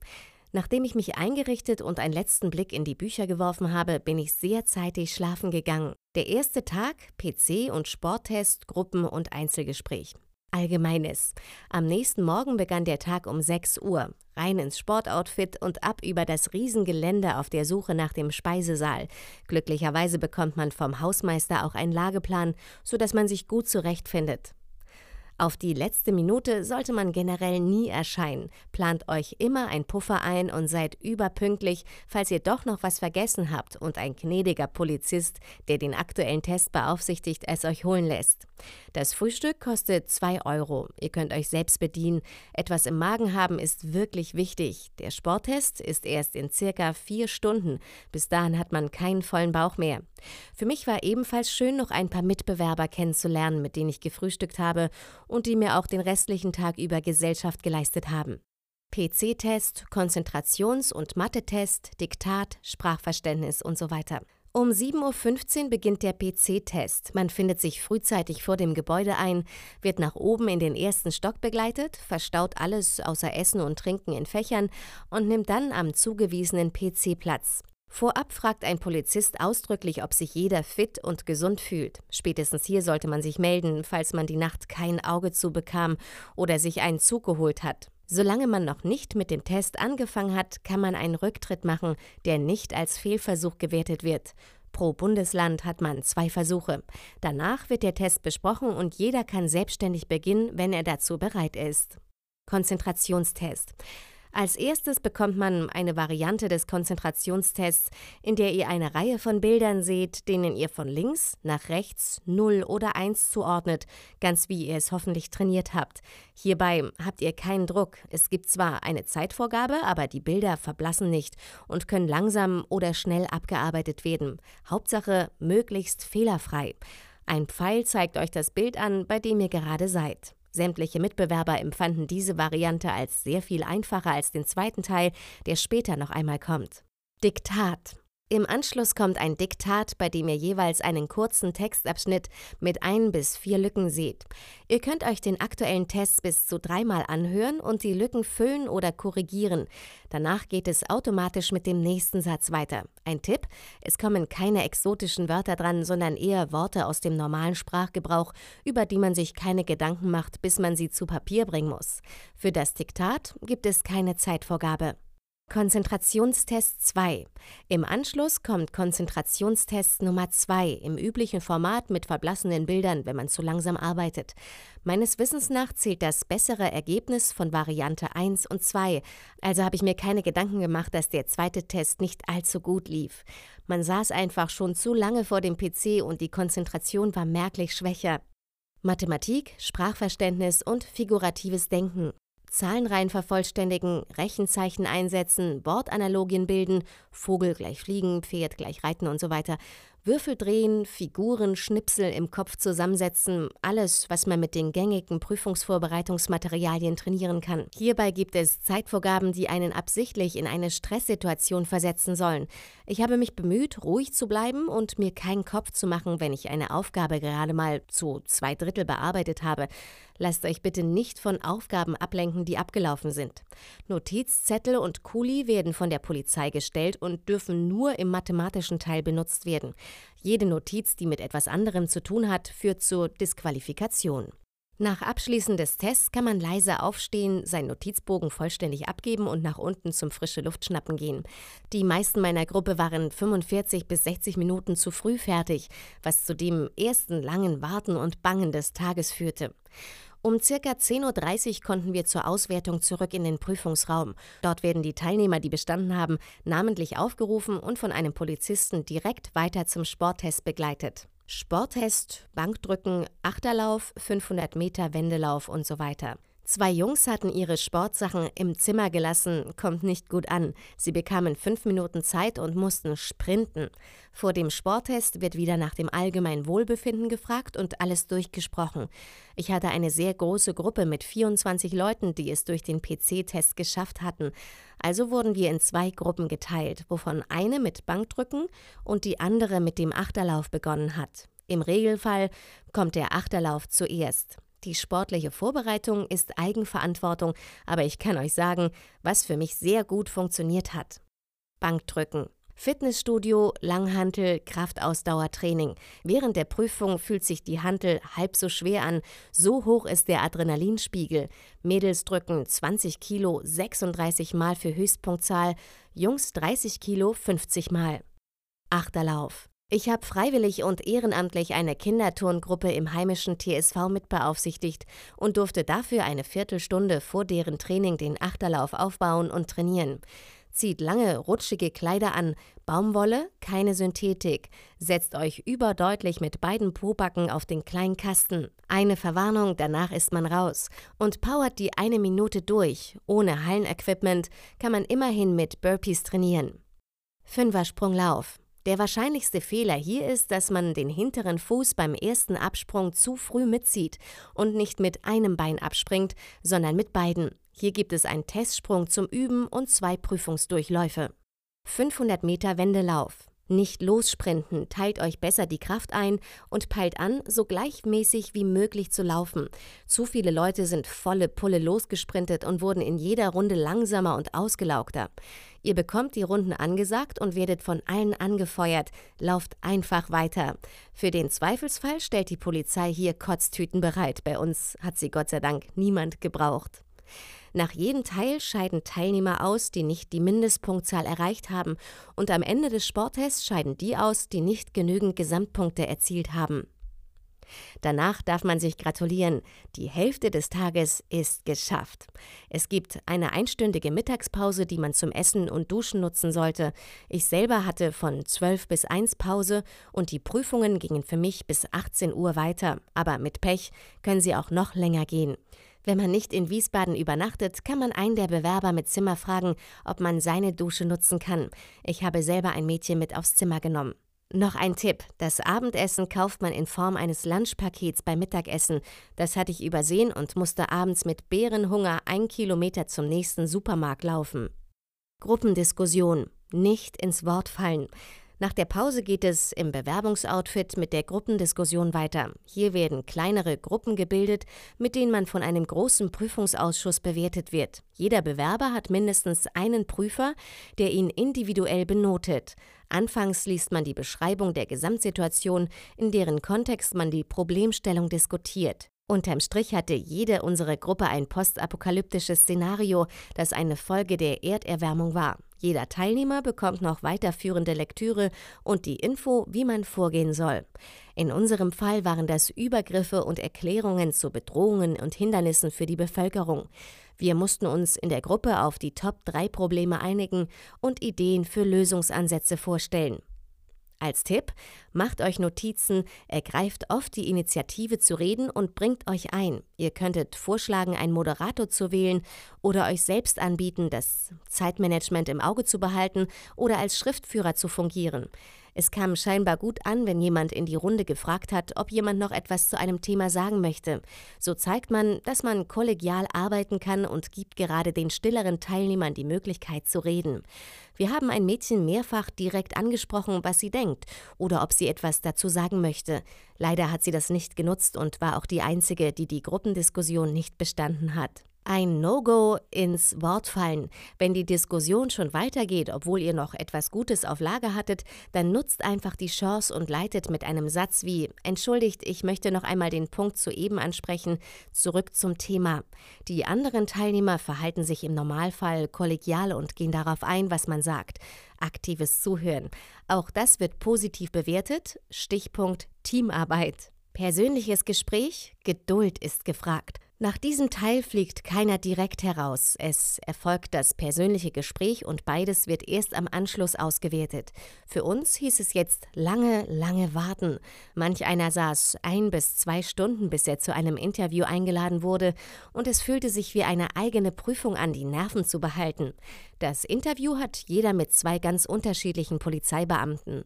Nachdem ich mich eingerichtet und einen letzten Blick in die Bücher geworfen habe, bin ich sehr zeitig schlafen gegangen. Der erste Tag, PC und Sporttest, Gruppen- und Einzelgespräch. Allgemeines. Am nächsten Morgen begann der Tag um 6 Uhr. Rein ins Sportoutfit und ab über das Riesengelände auf der Suche nach dem Speisesaal. Glücklicherweise bekommt man vom Hausmeister auch einen Lageplan, sodass man sich gut zurechtfindet. Auf die letzte Minute sollte man generell nie erscheinen. Plant euch immer ein Puffer ein und seid überpünktlich, falls ihr doch noch was vergessen habt und ein gnädiger Polizist, der den aktuellen Test beaufsichtigt, es euch holen lässt. Das Frühstück kostet 2 Euro. Ihr könnt euch selbst bedienen. Etwas im Magen haben ist wirklich wichtig. Der Sporttest ist erst in circa vier Stunden. Bis dahin hat man keinen vollen Bauch mehr. Für mich war ebenfalls schön, noch ein paar Mitbewerber kennenzulernen, mit denen ich gefrühstückt habe und die mir auch den restlichen Tag über Gesellschaft geleistet haben. PC-Test, Konzentrations- und Mathe-Test, Diktat, Sprachverständnis und so weiter. Um 7.15 Uhr beginnt der PC-Test. Man findet sich frühzeitig vor dem Gebäude ein, wird nach oben in den ersten Stock begleitet, verstaut alles außer Essen und Trinken in Fächern und nimmt dann am zugewiesenen PC Platz. Vorab fragt ein Polizist ausdrücklich, ob sich jeder fit und gesund fühlt. Spätestens hier sollte man sich melden, falls man die Nacht kein Auge zu bekam oder sich einen Zug geholt hat. Solange man noch nicht mit dem Test angefangen hat, kann man einen Rücktritt machen, der nicht als Fehlversuch gewertet wird. Pro Bundesland hat man zwei Versuche. Danach wird der Test besprochen und jeder kann selbstständig beginnen, wenn er dazu bereit ist. Konzentrationstest. Als erstes bekommt man eine Variante des Konzentrationstests, in der ihr eine Reihe von Bildern seht, denen ihr von links nach rechts 0 oder 1 zuordnet, ganz wie ihr es hoffentlich trainiert habt. Hierbei habt ihr keinen Druck. Es gibt zwar eine Zeitvorgabe, aber die Bilder verblassen nicht und können langsam oder schnell abgearbeitet werden. Hauptsache möglichst fehlerfrei. Ein Pfeil zeigt euch das Bild an, bei dem ihr gerade seid. Sämtliche Mitbewerber empfanden diese Variante als sehr viel einfacher als den zweiten Teil, der später noch einmal kommt. Diktat. Im Anschluss kommt ein Diktat, bei dem ihr jeweils einen kurzen Textabschnitt mit ein bis vier Lücken seht. Ihr könnt euch den aktuellen Test bis zu dreimal anhören und die Lücken füllen oder korrigieren. Danach geht es automatisch mit dem nächsten Satz weiter. Ein Tipp: Es kommen keine exotischen Wörter dran, sondern eher Worte aus dem normalen Sprachgebrauch, über die man sich keine Gedanken macht, bis man sie zu Papier bringen muss. Für das Diktat gibt es keine Zeitvorgabe. Konzentrationstest 2. Im Anschluss kommt Konzentrationstest Nummer 2 im üblichen Format mit verblassenen Bildern, wenn man zu langsam arbeitet. Meines Wissens nach zählt das bessere Ergebnis von Variante 1 und 2, also habe ich mir keine Gedanken gemacht, dass der zweite Test nicht allzu gut lief. Man saß einfach schon zu lange vor dem PC und die Konzentration war merklich schwächer. Mathematik, Sprachverständnis und figuratives Denken. Zahlenreihen vervollständigen, Rechenzeichen einsetzen, Wortanalogien bilden, Vogel gleich fliegen, Pferd gleich reiten und so weiter. Würfel drehen, Figuren, Schnipsel im Kopf zusammensetzen, alles, was man mit den gängigen Prüfungsvorbereitungsmaterialien trainieren kann. Hierbei gibt es Zeitvorgaben, die einen absichtlich in eine Stresssituation versetzen sollen. Ich habe mich bemüht, ruhig zu bleiben und mir keinen Kopf zu machen, wenn ich eine Aufgabe gerade mal zu zwei Drittel bearbeitet habe. Lasst euch bitte nicht von Aufgaben ablenken, die abgelaufen sind. Notizzettel und Kuli werden von der Polizei gestellt und dürfen nur im mathematischen Teil benutzt werden. Jede Notiz, die mit etwas anderem zu tun hat, führt zur Disqualifikation. Nach Abschließen des Tests kann man leise aufstehen, seinen Notizbogen vollständig abgeben und nach unten zum frische Luft schnappen gehen. Die meisten meiner Gruppe waren 45 bis 60 Minuten zu früh fertig, was zu dem ersten langen Warten und Bangen des Tages führte. Um circa 10.30 Uhr konnten wir zur Auswertung zurück in den Prüfungsraum. Dort werden die Teilnehmer, die bestanden haben, namentlich aufgerufen und von einem Polizisten direkt weiter zum Sporttest begleitet. Sporttest, Bankdrücken, Achterlauf, 500 Meter Wendelauf und so weiter. Zwei Jungs hatten ihre Sportsachen im Zimmer gelassen, kommt nicht gut an. Sie bekamen fünf Minuten Zeit und mussten sprinten. Vor dem Sporttest wird wieder nach dem allgemeinen Wohlbefinden gefragt und alles durchgesprochen. Ich hatte eine sehr große Gruppe mit 24 Leuten, die es durch den PC-Test geschafft hatten. Also wurden wir in zwei Gruppen geteilt, wovon eine mit Bankdrücken und die andere mit dem Achterlauf begonnen hat. Im Regelfall kommt der Achterlauf zuerst. Die sportliche Vorbereitung ist Eigenverantwortung, aber ich kann euch sagen, was für mich sehr gut funktioniert hat. Bankdrücken. Fitnessstudio, Langhantel, Kraftausdauertraining. Während der Prüfung fühlt sich die Hantel halb so schwer an, so hoch ist der Adrenalinspiegel. Mädels drücken 20 Kilo 36 Mal für Höchstpunktzahl, Jungs 30 Kilo 50 Mal. Achterlauf. Ich habe freiwillig und ehrenamtlich eine Kinderturngruppe im heimischen TSV mitbeaufsichtigt und durfte dafür eine Viertelstunde vor deren Training den Achterlauf aufbauen und trainieren. Zieht lange, rutschige Kleider an, Baumwolle, keine Synthetik. Setzt euch überdeutlich mit beiden Pobacken auf den kleinen Kasten. Eine Verwarnung, danach ist man raus. Und powert die eine Minute durch. Ohne Hallenequipment kann man immerhin mit Burpees trainieren. Fünfersprunglauf. Der wahrscheinlichste Fehler hier ist, dass man den hinteren Fuß beim ersten Absprung zu früh mitzieht und nicht mit einem Bein abspringt, sondern mit beiden. Hier gibt es einen Testsprung zum Üben und zwei Prüfungsdurchläufe. 500 Meter Wendelauf. Nicht lossprinten, teilt euch besser die Kraft ein und peilt an, so gleichmäßig wie möglich zu laufen. Zu viele Leute sind volle Pulle losgesprintet und wurden in jeder Runde langsamer und ausgelaugter. Ihr bekommt die Runden angesagt und werdet von allen angefeuert. Lauft einfach weiter. Für den Zweifelsfall stellt die Polizei hier Kotztüten bereit. Bei uns hat sie Gott sei Dank niemand gebraucht. Nach jedem Teil scheiden Teilnehmer aus, die nicht die Mindestpunktzahl erreicht haben, und am Ende des Sporttests scheiden die aus, die nicht genügend Gesamtpunkte erzielt haben. Danach darf man sich gratulieren. Die Hälfte des Tages ist geschafft. Es gibt eine einstündige Mittagspause, die man zum Essen und Duschen nutzen sollte. Ich selber hatte von 12 bis 1 Pause und die Prüfungen gingen für mich bis 18 Uhr weiter. Aber mit Pech können sie auch noch länger gehen. Wenn man nicht in Wiesbaden übernachtet, kann man einen der Bewerber mit Zimmer fragen, ob man seine Dusche nutzen kann. Ich habe selber ein Mädchen mit aufs Zimmer genommen. Noch ein Tipp. Das Abendessen kauft man in Form eines Lunchpakets beim Mittagessen. Das hatte ich übersehen und musste abends mit Bärenhunger ein Kilometer zum nächsten Supermarkt laufen. Gruppendiskussion. Nicht ins Wort fallen. Nach der Pause geht es im Bewerbungsoutfit mit der Gruppendiskussion weiter. Hier werden kleinere Gruppen gebildet, mit denen man von einem großen Prüfungsausschuss bewertet wird. Jeder Bewerber hat mindestens einen Prüfer, der ihn individuell benotet. Anfangs liest man die Beschreibung der Gesamtsituation, in deren Kontext man die Problemstellung diskutiert. Unterm Strich hatte jede unserer Gruppe ein postapokalyptisches Szenario, das eine Folge der Erderwärmung war. Jeder Teilnehmer bekommt noch weiterführende Lektüre und die Info, wie man vorgehen soll. In unserem Fall waren das Übergriffe und Erklärungen zu Bedrohungen und Hindernissen für die Bevölkerung. Wir mussten uns in der Gruppe auf die Top-3-Probleme einigen und Ideen für Lösungsansätze vorstellen. Als Tipp, macht euch Notizen, ergreift oft die Initiative zu reden und bringt euch ein. Ihr könntet vorschlagen, einen Moderator zu wählen oder euch selbst anbieten, das Zeitmanagement im Auge zu behalten oder als Schriftführer zu fungieren. Es kam scheinbar gut an, wenn jemand in die Runde gefragt hat, ob jemand noch etwas zu einem Thema sagen möchte. So zeigt man, dass man kollegial arbeiten kann und gibt gerade den stilleren Teilnehmern die Möglichkeit zu reden. Wir haben ein Mädchen mehrfach direkt angesprochen, was sie denkt oder ob sie etwas dazu sagen möchte. Leider hat sie das nicht genutzt und war auch die einzige, die die Gruppendiskussion nicht bestanden hat. Ein No-Go ins Wort fallen. Wenn die Diskussion schon weitergeht, obwohl ihr noch etwas Gutes auf Lager hattet, dann nutzt einfach die Chance und leitet mit einem Satz wie Entschuldigt, ich möchte noch einmal den Punkt zu eben ansprechen, zurück zum Thema. Die anderen Teilnehmer verhalten sich im Normalfall kollegial und gehen darauf ein, was man sagt. Aktives Zuhören. Auch das wird positiv bewertet. Stichpunkt Teamarbeit. Persönliches Gespräch, Geduld ist gefragt. Nach diesem Teil fliegt keiner direkt heraus. Es erfolgt das persönliche Gespräch und beides wird erst am Anschluss ausgewertet. Für uns hieß es jetzt lange, lange warten. Manch einer saß ein bis zwei Stunden, bis er zu einem Interview eingeladen wurde, und es fühlte sich wie eine eigene Prüfung an, die Nerven zu behalten. Das Interview hat jeder mit zwei ganz unterschiedlichen Polizeibeamten.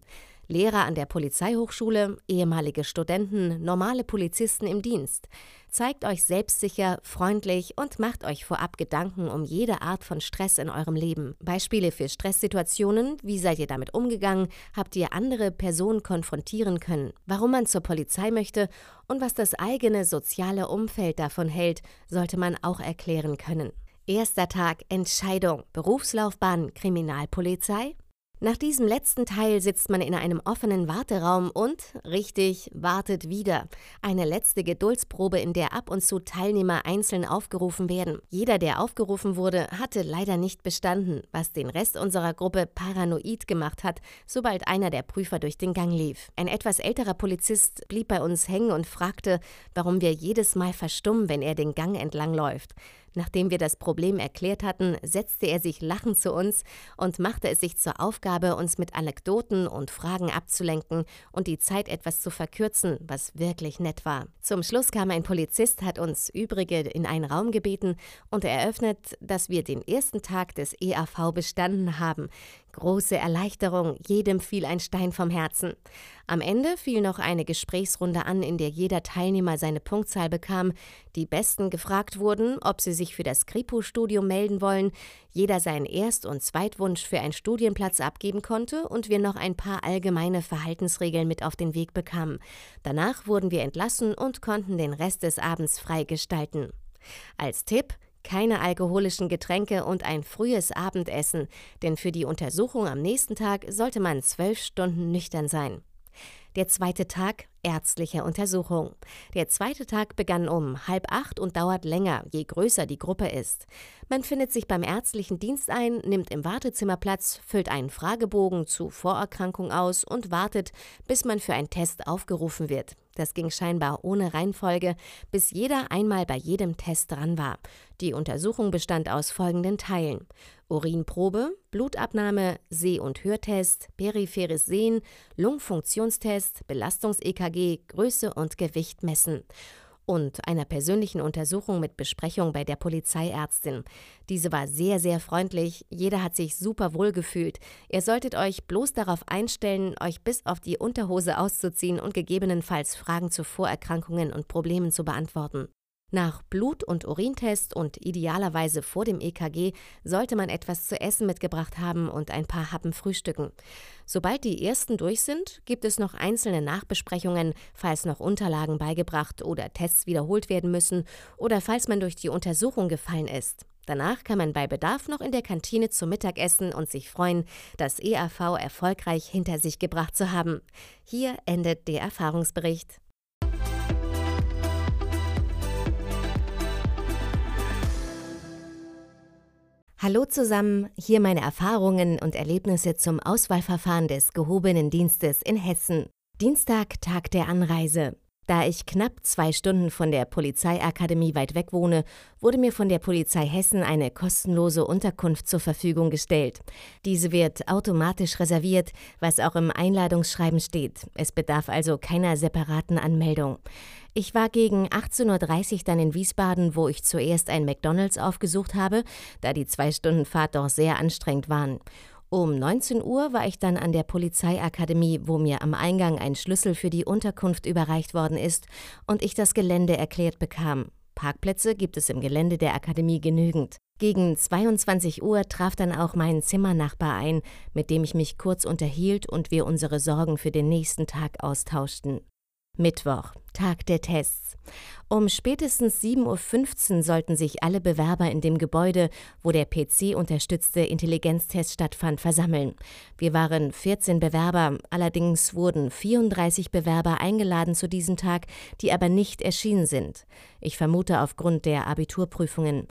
Lehrer an der Polizeihochschule, ehemalige Studenten, normale Polizisten im Dienst. Zeigt euch selbstsicher, freundlich und macht euch vorab Gedanken um jede Art von Stress in eurem Leben. Beispiele für Stresssituationen, wie seid ihr damit umgegangen, habt ihr andere Personen konfrontieren können, warum man zur Polizei möchte und was das eigene soziale Umfeld davon hält, sollte man auch erklären können. Erster Tag Entscheidung. Berufslaufbahn Kriminalpolizei nach diesem letzten Teil sitzt man in einem offenen Warteraum und, richtig, wartet wieder. Eine letzte Geduldsprobe, in der ab und zu Teilnehmer einzeln aufgerufen werden. Jeder, der aufgerufen wurde, hatte leider nicht bestanden, was den Rest unserer Gruppe paranoid gemacht hat, sobald einer der Prüfer durch den Gang lief. Ein etwas älterer Polizist blieb bei uns hängen und fragte, warum wir jedes Mal verstummen, wenn er den Gang entlang läuft. Nachdem wir das Problem erklärt hatten, setzte er sich lachend zu uns und machte es sich zur Aufgabe, uns mit Anekdoten und Fragen abzulenken und die Zeit etwas zu verkürzen, was wirklich nett war. Zum Schluss kam ein Polizist, hat uns übrige in einen Raum gebeten und eröffnet, dass wir den ersten Tag des EAV bestanden haben. Große Erleichterung, jedem fiel ein Stein vom Herzen. Am Ende fiel noch eine Gesprächsrunde an, in der jeder Teilnehmer seine Punktzahl bekam, die Besten gefragt wurden, ob sie sich für das Kripo-Studium melden wollen, jeder seinen Erst- und Zweitwunsch für einen Studienplatz abgeben konnte und wir noch ein paar allgemeine Verhaltensregeln mit auf den Weg bekamen. Danach wurden wir entlassen und konnten den Rest des Abends frei gestalten. Als Tipp, keine alkoholischen Getränke und ein frühes Abendessen, denn für die Untersuchung am nächsten Tag sollte man zwölf Stunden nüchtern sein. Der zweite Tag ärztlicher Untersuchung. Der zweite Tag begann um halb acht und dauert länger, je größer die Gruppe ist. Man findet sich beim ärztlichen Dienst ein, nimmt im Wartezimmer Platz, füllt einen Fragebogen zu Vorerkrankung aus und wartet, bis man für einen Test aufgerufen wird. Das ging scheinbar ohne Reihenfolge, bis jeder einmal bei jedem Test dran war. Die Untersuchung bestand aus folgenden Teilen: Urinprobe, Blutabnahme, Seh- und Hörtest, peripheres Sehen, Lungenfunktionstest, Belastungs-EKG, Größe und Gewicht messen und einer persönlichen Untersuchung mit Besprechung bei der Polizeiärztin. Diese war sehr, sehr freundlich. Jeder hat sich super wohl gefühlt. Ihr solltet euch bloß darauf einstellen, euch bis auf die Unterhose auszuziehen und gegebenenfalls Fragen zu Vorerkrankungen und Problemen zu beantworten. Nach Blut- und Urintest und idealerweise vor dem EKG sollte man etwas zu essen mitgebracht haben und ein paar Happen frühstücken. Sobald die ersten durch sind, gibt es noch einzelne Nachbesprechungen, falls noch Unterlagen beigebracht oder Tests wiederholt werden müssen oder falls man durch die Untersuchung gefallen ist. Danach kann man bei Bedarf noch in der Kantine zum Mittagessen und sich freuen, das EAV erfolgreich hinter sich gebracht zu haben. Hier endet der Erfahrungsbericht. Hallo zusammen, hier meine Erfahrungen und Erlebnisse zum Auswahlverfahren des gehobenen Dienstes in Hessen. Dienstag, Tag der Anreise. Da ich knapp zwei Stunden von der Polizeiakademie weit weg wohne, wurde mir von der Polizei Hessen eine kostenlose Unterkunft zur Verfügung gestellt. Diese wird automatisch reserviert, was auch im Einladungsschreiben steht. Es bedarf also keiner separaten Anmeldung. Ich war gegen 18.30 Uhr dann in Wiesbaden, wo ich zuerst ein McDonalds aufgesucht habe, da die zwei Stunden Fahrt doch sehr anstrengend waren. Um 19 Uhr war ich dann an der Polizeiakademie, wo mir am Eingang ein Schlüssel für die Unterkunft überreicht worden ist und ich das Gelände erklärt bekam. Parkplätze gibt es im Gelände der Akademie genügend. Gegen 22 Uhr traf dann auch mein Zimmernachbar ein, mit dem ich mich kurz unterhielt und wir unsere Sorgen für den nächsten Tag austauschten. Mittwoch, Tag der Tests. Um spätestens 7.15 Uhr sollten sich alle Bewerber in dem Gebäude, wo der PC-unterstützte Intelligenztest stattfand, versammeln. Wir waren 14 Bewerber, allerdings wurden 34 Bewerber eingeladen zu diesem Tag, die aber nicht erschienen sind. Ich vermute aufgrund der Abiturprüfungen.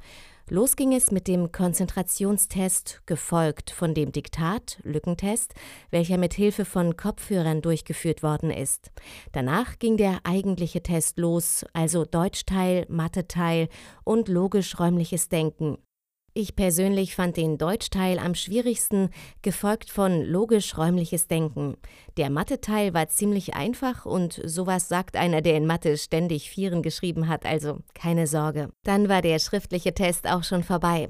Los ging es mit dem Konzentrationstest, gefolgt von dem Diktat, Lückentest, welcher mit Hilfe von Kopfhörern durchgeführt worden ist. Danach ging der eigentliche Test los, also Deutschteil, Mathe-Teil und logisch-räumliches Denken. Ich persönlich fand den Deutschteil am schwierigsten, gefolgt von logisch-räumliches Denken. Der Mathe-Teil war ziemlich einfach und sowas sagt einer, der in Mathe ständig Vieren geschrieben hat, also keine Sorge. Dann war der schriftliche Test auch schon vorbei.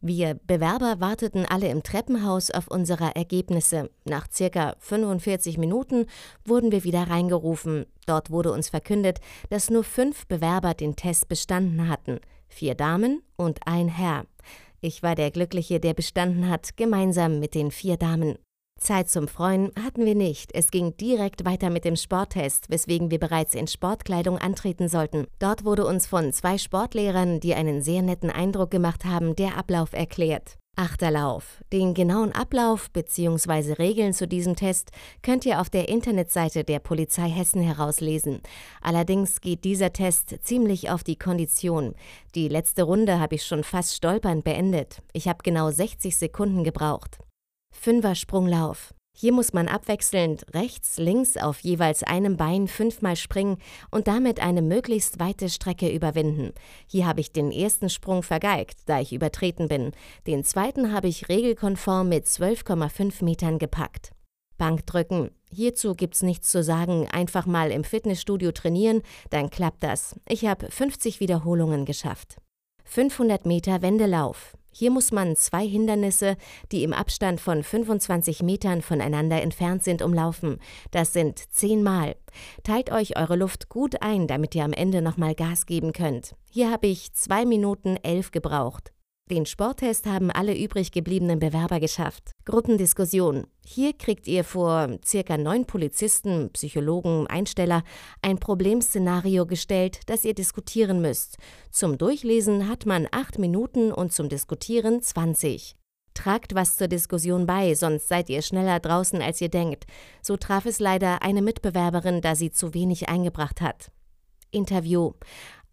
Wir Bewerber warteten alle im Treppenhaus auf unsere Ergebnisse. Nach circa 45 Minuten wurden wir wieder reingerufen. Dort wurde uns verkündet, dass nur fünf Bewerber den Test bestanden hatten. Vier Damen und ein Herr. Ich war der Glückliche, der bestanden hat, gemeinsam mit den vier Damen. Zeit zum Freuen hatten wir nicht. Es ging direkt weiter mit dem Sporttest, weswegen wir bereits in Sportkleidung antreten sollten. Dort wurde uns von zwei Sportlehrern, die einen sehr netten Eindruck gemacht haben, der Ablauf erklärt. Achterlauf. Den genauen Ablauf bzw. Regeln zu diesem Test könnt ihr auf der Internetseite der Polizei Hessen herauslesen. Allerdings geht dieser Test ziemlich auf die Kondition. Die letzte Runde habe ich schon fast stolpernd beendet. Ich habe genau 60 Sekunden gebraucht. Fünfer-Sprunglauf. Hier muss man abwechselnd rechts, links auf jeweils einem Bein fünfmal springen und damit eine möglichst weite Strecke überwinden. Hier habe ich den ersten Sprung vergeigt, da ich übertreten bin. Den zweiten habe ich regelkonform mit 12,5 Metern gepackt. Bankdrücken. Hierzu gibt's nichts zu sagen, einfach mal im Fitnessstudio trainieren, dann klappt das. Ich habe 50 Wiederholungen geschafft. 500 Meter Wendelauf. Hier muss man zwei Hindernisse, die im Abstand von 25 Metern voneinander entfernt sind, umlaufen. Das sind zehnmal. Teilt euch eure Luft gut ein, damit ihr am Ende nochmal Gas geben könnt. Hier habe ich zwei Minuten elf gebraucht. Den Sporttest haben alle übrig gebliebenen Bewerber geschafft. Gruppendiskussion. Hier kriegt ihr vor circa neun Polizisten, Psychologen, Einsteller ein Problemszenario gestellt, das ihr diskutieren müsst. Zum Durchlesen hat man acht Minuten und zum Diskutieren 20. Tragt was zur Diskussion bei, sonst seid ihr schneller draußen, als ihr denkt. So traf es leider eine Mitbewerberin, da sie zu wenig eingebracht hat. Interview.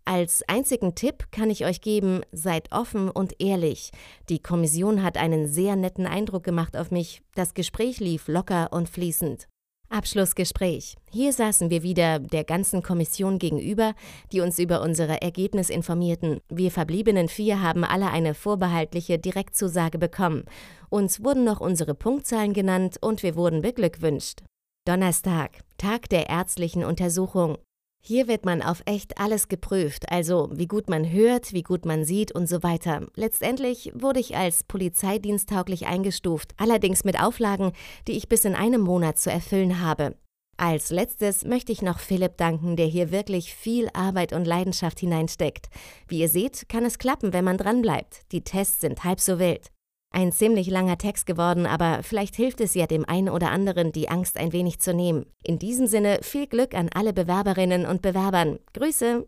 Als einzigen Tipp kann ich euch geben, seid offen und ehrlich. Die Kommission hat einen sehr netten Eindruck gemacht auf mich. Das Gespräch lief locker und fließend. Abschlussgespräch. Hier saßen wir wieder der ganzen Kommission gegenüber, die uns über unsere Ergebnis informierten. Wir verbliebenen vier haben alle eine vorbehaltliche Direktzusage bekommen. Uns wurden noch unsere Punktzahlen genannt und wir wurden beglückwünscht. Donnerstag, Tag der ärztlichen Untersuchung. Hier wird man auf echt alles geprüft, also wie gut man hört, wie gut man sieht und so weiter. Letztendlich wurde ich als polizeidiensttauglich eingestuft, allerdings mit Auflagen, die ich bis in einem Monat zu erfüllen habe. Als letztes möchte ich noch Philipp danken, der hier wirklich viel Arbeit und Leidenschaft hineinsteckt. Wie ihr seht, kann es klappen, wenn man dranbleibt. Die Tests sind halb so wild. Ein ziemlich langer Text geworden, aber vielleicht hilft es ja dem einen oder anderen, die Angst ein wenig zu nehmen. In diesem Sinne viel Glück an alle Bewerberinnen und Bewerbern. Grüße!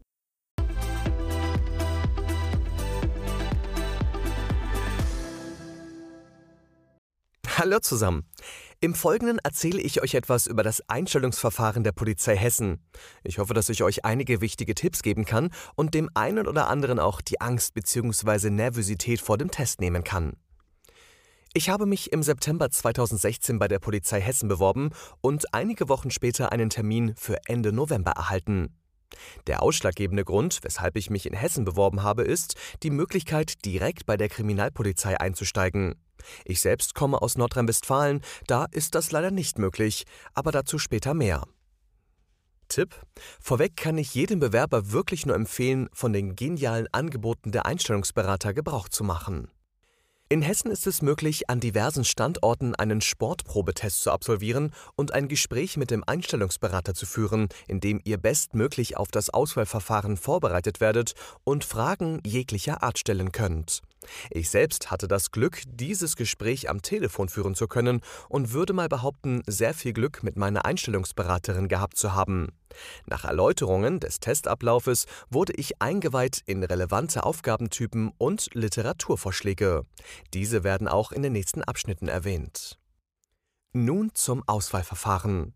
Hallo zusammen. Im Folgenden erzähle ich euch etwas über das Einstellungsverfahren der Polizei Hessen. Ich hoffe, dass ich euch einige wichtige Tipps geben kann und dem einen oder anderen auch die Angst bzw. Nervosität vor dem Test nehmen kann. Ich habe mich im September 2016 bei der Polizei Hessen beworben und einige Wochen später einen Termin für Ende November erhalten. Der ausschlaggebende Grund, weshalb ich mich in Hessen beworben habe, ist die Möglichkeit, direkt bei der Kriminalpolizei einzusteigen. Ich selbst komme aus Nordrhein-Westfalen, da ist das leider nicht möglich, aber dazu später mehr. Tipp: Vorweg kann ich jedem Bewerber wirklich nur empfehlen, von den genialen Angeboten der Einstellungsberater Gebrauch zu machen. In Hessen ist es möglich, an diversen Standorten einen Sportprobetest zu absolvieren und ein Gespräch mit dem Einstellungsberater zu führen, in dem ihr bestmöglich auf das Auswahlverfahren vorbereitet werdet und Fragen jeglicher Art stellen könnt. Ich selbst hatte das Glück, dieses Gespräch am Telefon führen zu können und würde mal behaupten, sehr viel Glück mit meiner Einstellungsberaterin gehabt zu haben. Nach Erläuterungen des Testablaufes wurde ich eingeweiht in relevante Aufgabentypen und Literaturvorschläge. Diese werden auch in den nächsten Abschnitten erwähnt. Nun zum Auswahlverfahren.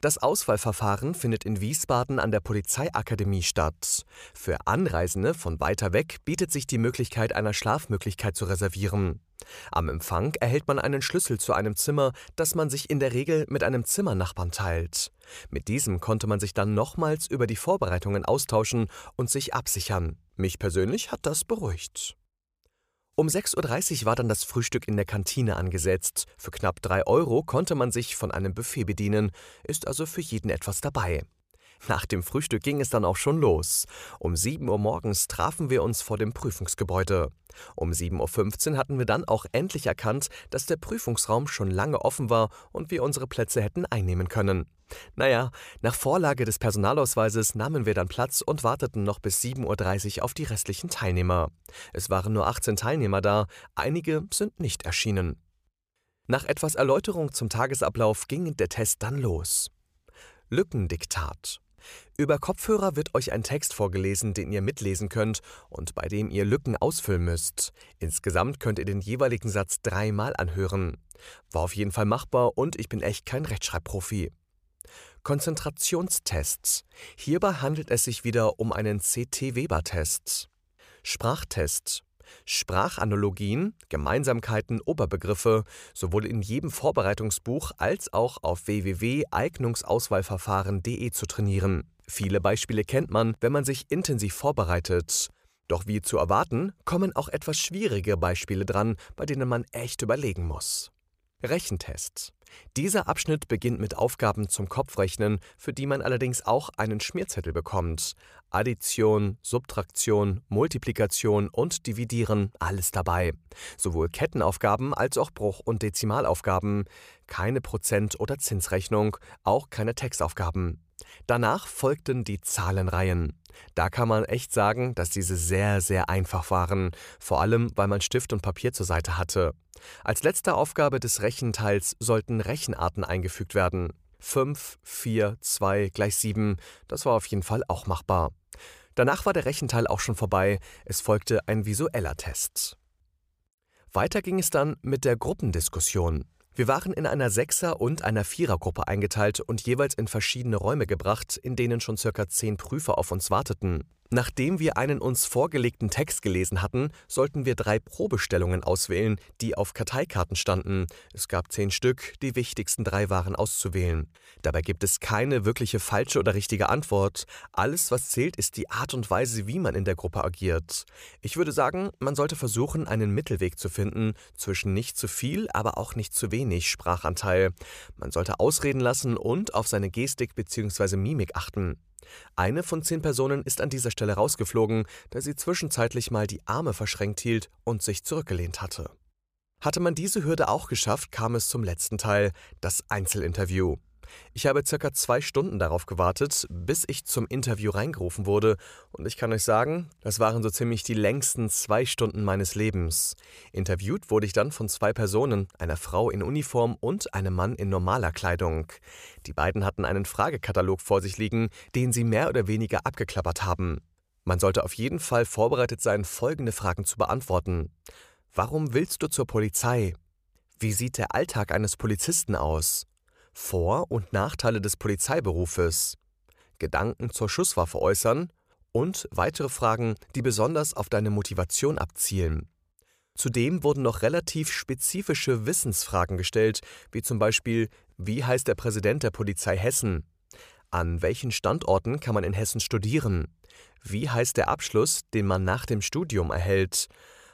Das Auswahlverfahren findet in Wiesbaden an der Polizeiakademie statt. Für Anreisende von weiter weg bietet sich die Möglichkeit einer Schlafmöglichkeit zu reservieren. Am Empfang erhält man einen Schlüssel zu einem Zimmer, das man sich in der Regel mit einem Zimmernachbarn teilt. Mit diesem konnte man sich dann nochmals über die Vorbereitungen austauschen und sich absichern. Mich persönlich hat das beruhigt. Um 6.30 Uhr war dann das Frühstück in der Kantine angesetzt. Für knapp 3 Euro konnte man sich von einem Buffet bedienen, ist also für jeden etwas dabei. Nach dem Frühstück ging es dann auch schon los. Um 7 Uhr morgens trafen wir uns vor dem Prüfungsgebäude. Um 7.15 Uhr hatten wir dann auch endlich erkannt, dass der Prüfungsraum schon lange offen war und wir unsere Plätze hätten einnehmen können. Naja, nach Vorlage des Personalausweises nahmen wir dann Platz und warteten noch bis 7.30 Uhr auf die restlichen Teilnehmer. Es waren nur 18 Teilnehmer da, einige sind nicht erschienen. Nach etwas Erläuterung zum Tagesablauf ging der Test dann los. Lückendiktat. Über Kopfhörer wird euch ein Text vorgelesen, den ihr mitlesen könnt und bei dem ihr Lücken ausfüllen müsst. Insgesamt könnt ihr den jeweiligen Satz dreimal anhören. War auf jeden Fall machbar und ich bin echt kein Rechtschreibprofi. Konzentrationstests. Hierbei handelt es sich wieder um einen CT-Weber-Test. Sprachtest. Sprachanalogien, Gemeinsamkeiten, Oberbegriffe sowohl in jedem Vorbereitungsbuch als auch auf www.eignungsauswahlverfahren.de zu trainieren. Viele Beispiele kennt man, wenn man sich intensiv vorbereitet. Doch wie zu erwarten, kommen auch etwas schwierige Beispiele dran, bei denen man echt überlegen muss. Rechentest. Dieser Abschnitt beginnt mit Aufgaben zum Kopfrechnen, für die man allerdings auch einen Schmierzettel bekommt. Addition, Subtraktion, Multiplikation und Dividieren, alles dabei. Sowohl Kettenaufgaben als auch Bruch- und Dezimalaufgaben. Keine Prozent- oder Zinsrechnung, auch keine Textaufgaben. Danach folgten die Zahlenreihen. Da kann man echt sagen, dass diese sehr, sehr einfach waren, vor allem weil man Stift und Papier zur Seite hatte. Als letzte Aufgabe des Rechenteils sollten Rechenarten eingefügt werden. 5, 4, 2 gleich 7, das war auf jeden Fall auch machbar. Danach war der Rechenteil auch schon vorbei, es folgte ein visueller Test. Weiter ging es dann mit der Gruppendiskussion. Wir waren in einer Sechser- und einer Vierergruppe eingeteilt und jeweils in verschiedene Räume gebracht, in denen schon circa zehn Prüfer auf uns warteten. Nachdem wir einen uns vorgelegten Text gelesen hatten, sollten wir drei Probestellungen auswählen, die auf Karteikarten standen. Es gab zehn Stück, die wichtigsten drei waren auszuwählen. Dabei gibt es keine wirkliche falsche oder richtige Antwort. Alles, was zählt, ist die Art und Weise, wie man in der Gruppe agiert. Ich würde sagen, man sollte versuchen, einen Mittelweg zu finden zwischen nicht zu viel, aber auch nicht zu wenig Sprachanteil. Man sollte ausreden lassen und auf seine Gestik bzw. Mimik achten. Eine von zehn Personen ist an dieser Stelle rausgeflogen, da sie zwischenzeitlich mal die Arme verschränkt hielt und sich zurückgelehnt hatte. Hatte man diese Hürde auch geschafft, kam es zum letzten Teil, das Einzelinterview. Ich habe circa zwei Stunden darauf gewartet, bis ich zum Interview reingerufen wurde, und ich kann euch sagen, das waren so ziemlich die längsten zwei Stunden meines Lebens. Interviewt wurde ich dann von zwei Personen, einer Frau in Uniform und einem Mann in normaler Kleidung. Die beiden hatten einen Fragekatalog vor sich liegen, den sie mehr oder weniger abgeklappert haben. Man sollte auf jeden Fall vorbereitet sein, folgende Fragen zu beantworten. Warum willst du zur Polizei? Wie sieht der Alltag eines Polizisten aus? Vor- und Nachteile des Polizeiberufes, Gedanken zur Schusswaffe äußern und weitere Fragen, die besonders auf deine Motivation abzielen. Zudem wurden noch relativ spezifische Wissensfragen gestellt, wie zum Beispiel, wie heißt der Präsident der Polizei Hessen? An welchen Standorten kann man in Hessen studieren? Wie heißt der Abschluss, den man nach dem Studium erhält?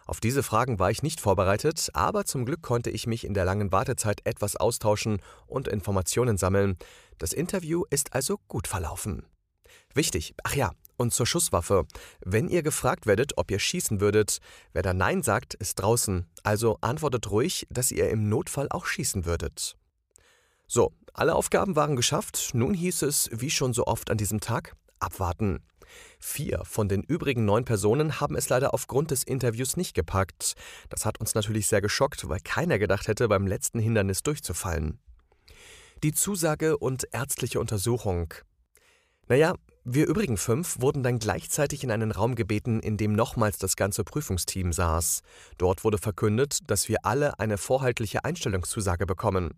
Auf diese Fragen war ich nicht vorbereitet, aber zum Glück konnte ich mich in der langen Wartezeit etwas austauschen und Informationen sammeln. Das Interview ist also gut verlaufen. Wichtig, ach ja, und zur Schusswaffe. Wenn ihr gefragt werdet, ob ihr schießen würdet, wer da Nein sagt, ist draußen. Also antwortet ruhig, dass ihr im Notfall auch schießen würdet. So, alle Aufgaben waren geschafft. Nun hieß es, wie schon so oft an diesem Tag, abwarten. Vier von den übrigen neun Personen haben es leider aufgrund des Interviews nicht gepackt. Das hat uns natürlich sehr geschockt, weil keiner gedacht hätte, beim letzten Hindernis durchzufallen. Die Zusage und ärztliche Untersuchung. Naja, wir übrigen fünf wurden dann gleichzeitig in einen Raum gebeten, in dem nochmals das ganze Prüfungsteam saß. Dort wurde verkündet, dass wir alle eine vorhaltliche Einstellungszusage bekommen.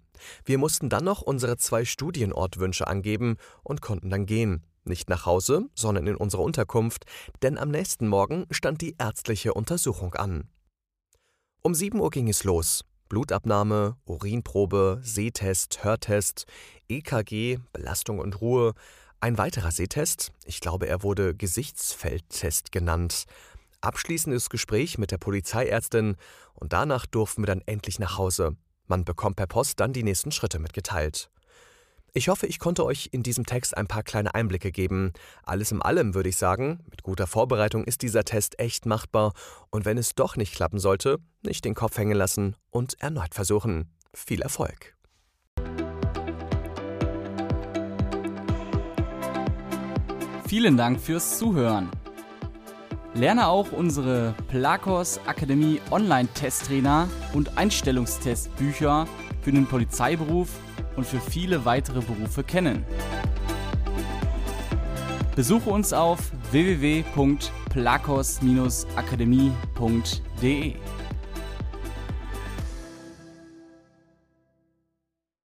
Wir mussten dann noch unsere zwei Studienortwünsche angeben und konnten dann gehen. Nicht nach Hause, sondern in unsere Unterkunft, denn am nächsten Morgen stand die ärztliche Untersuchung an. Um 7 Uhr ging es los. Blutabnahme, Urinprobe, Sehtest, Hörtest, EKG, Belastung und Ruhe, ein weiterer Sehtest, ich glaube, er wurde Gesichtsfeldtest genannt, abschließendes Gespräch mit der Polizeiärztin und danach durften wir dann endlich nach Hause. Man bekommt per Post dann die nächsten Schritte mitgeteilt. Ich hoffe, ich konnte euch in diesem Text ein paar kleine Einblicke geben. Alles in allem würde ich sagen, mit guter Vorbereitung ist dieser Test echt machbar und wenn es doch nicht klappen sollte, nicht den Kopf hängen lassen und erneut versuchen. Viel Erfolg! Vielen Dank fürs Zuhören. Lerne auch unsere Plakos Akademie Online-Testtrainer und Einstellungstestbücher für den Polizeiberuf und für viele weitere Berufe kennen. Besuche uns auf www.plakos-akademie.de.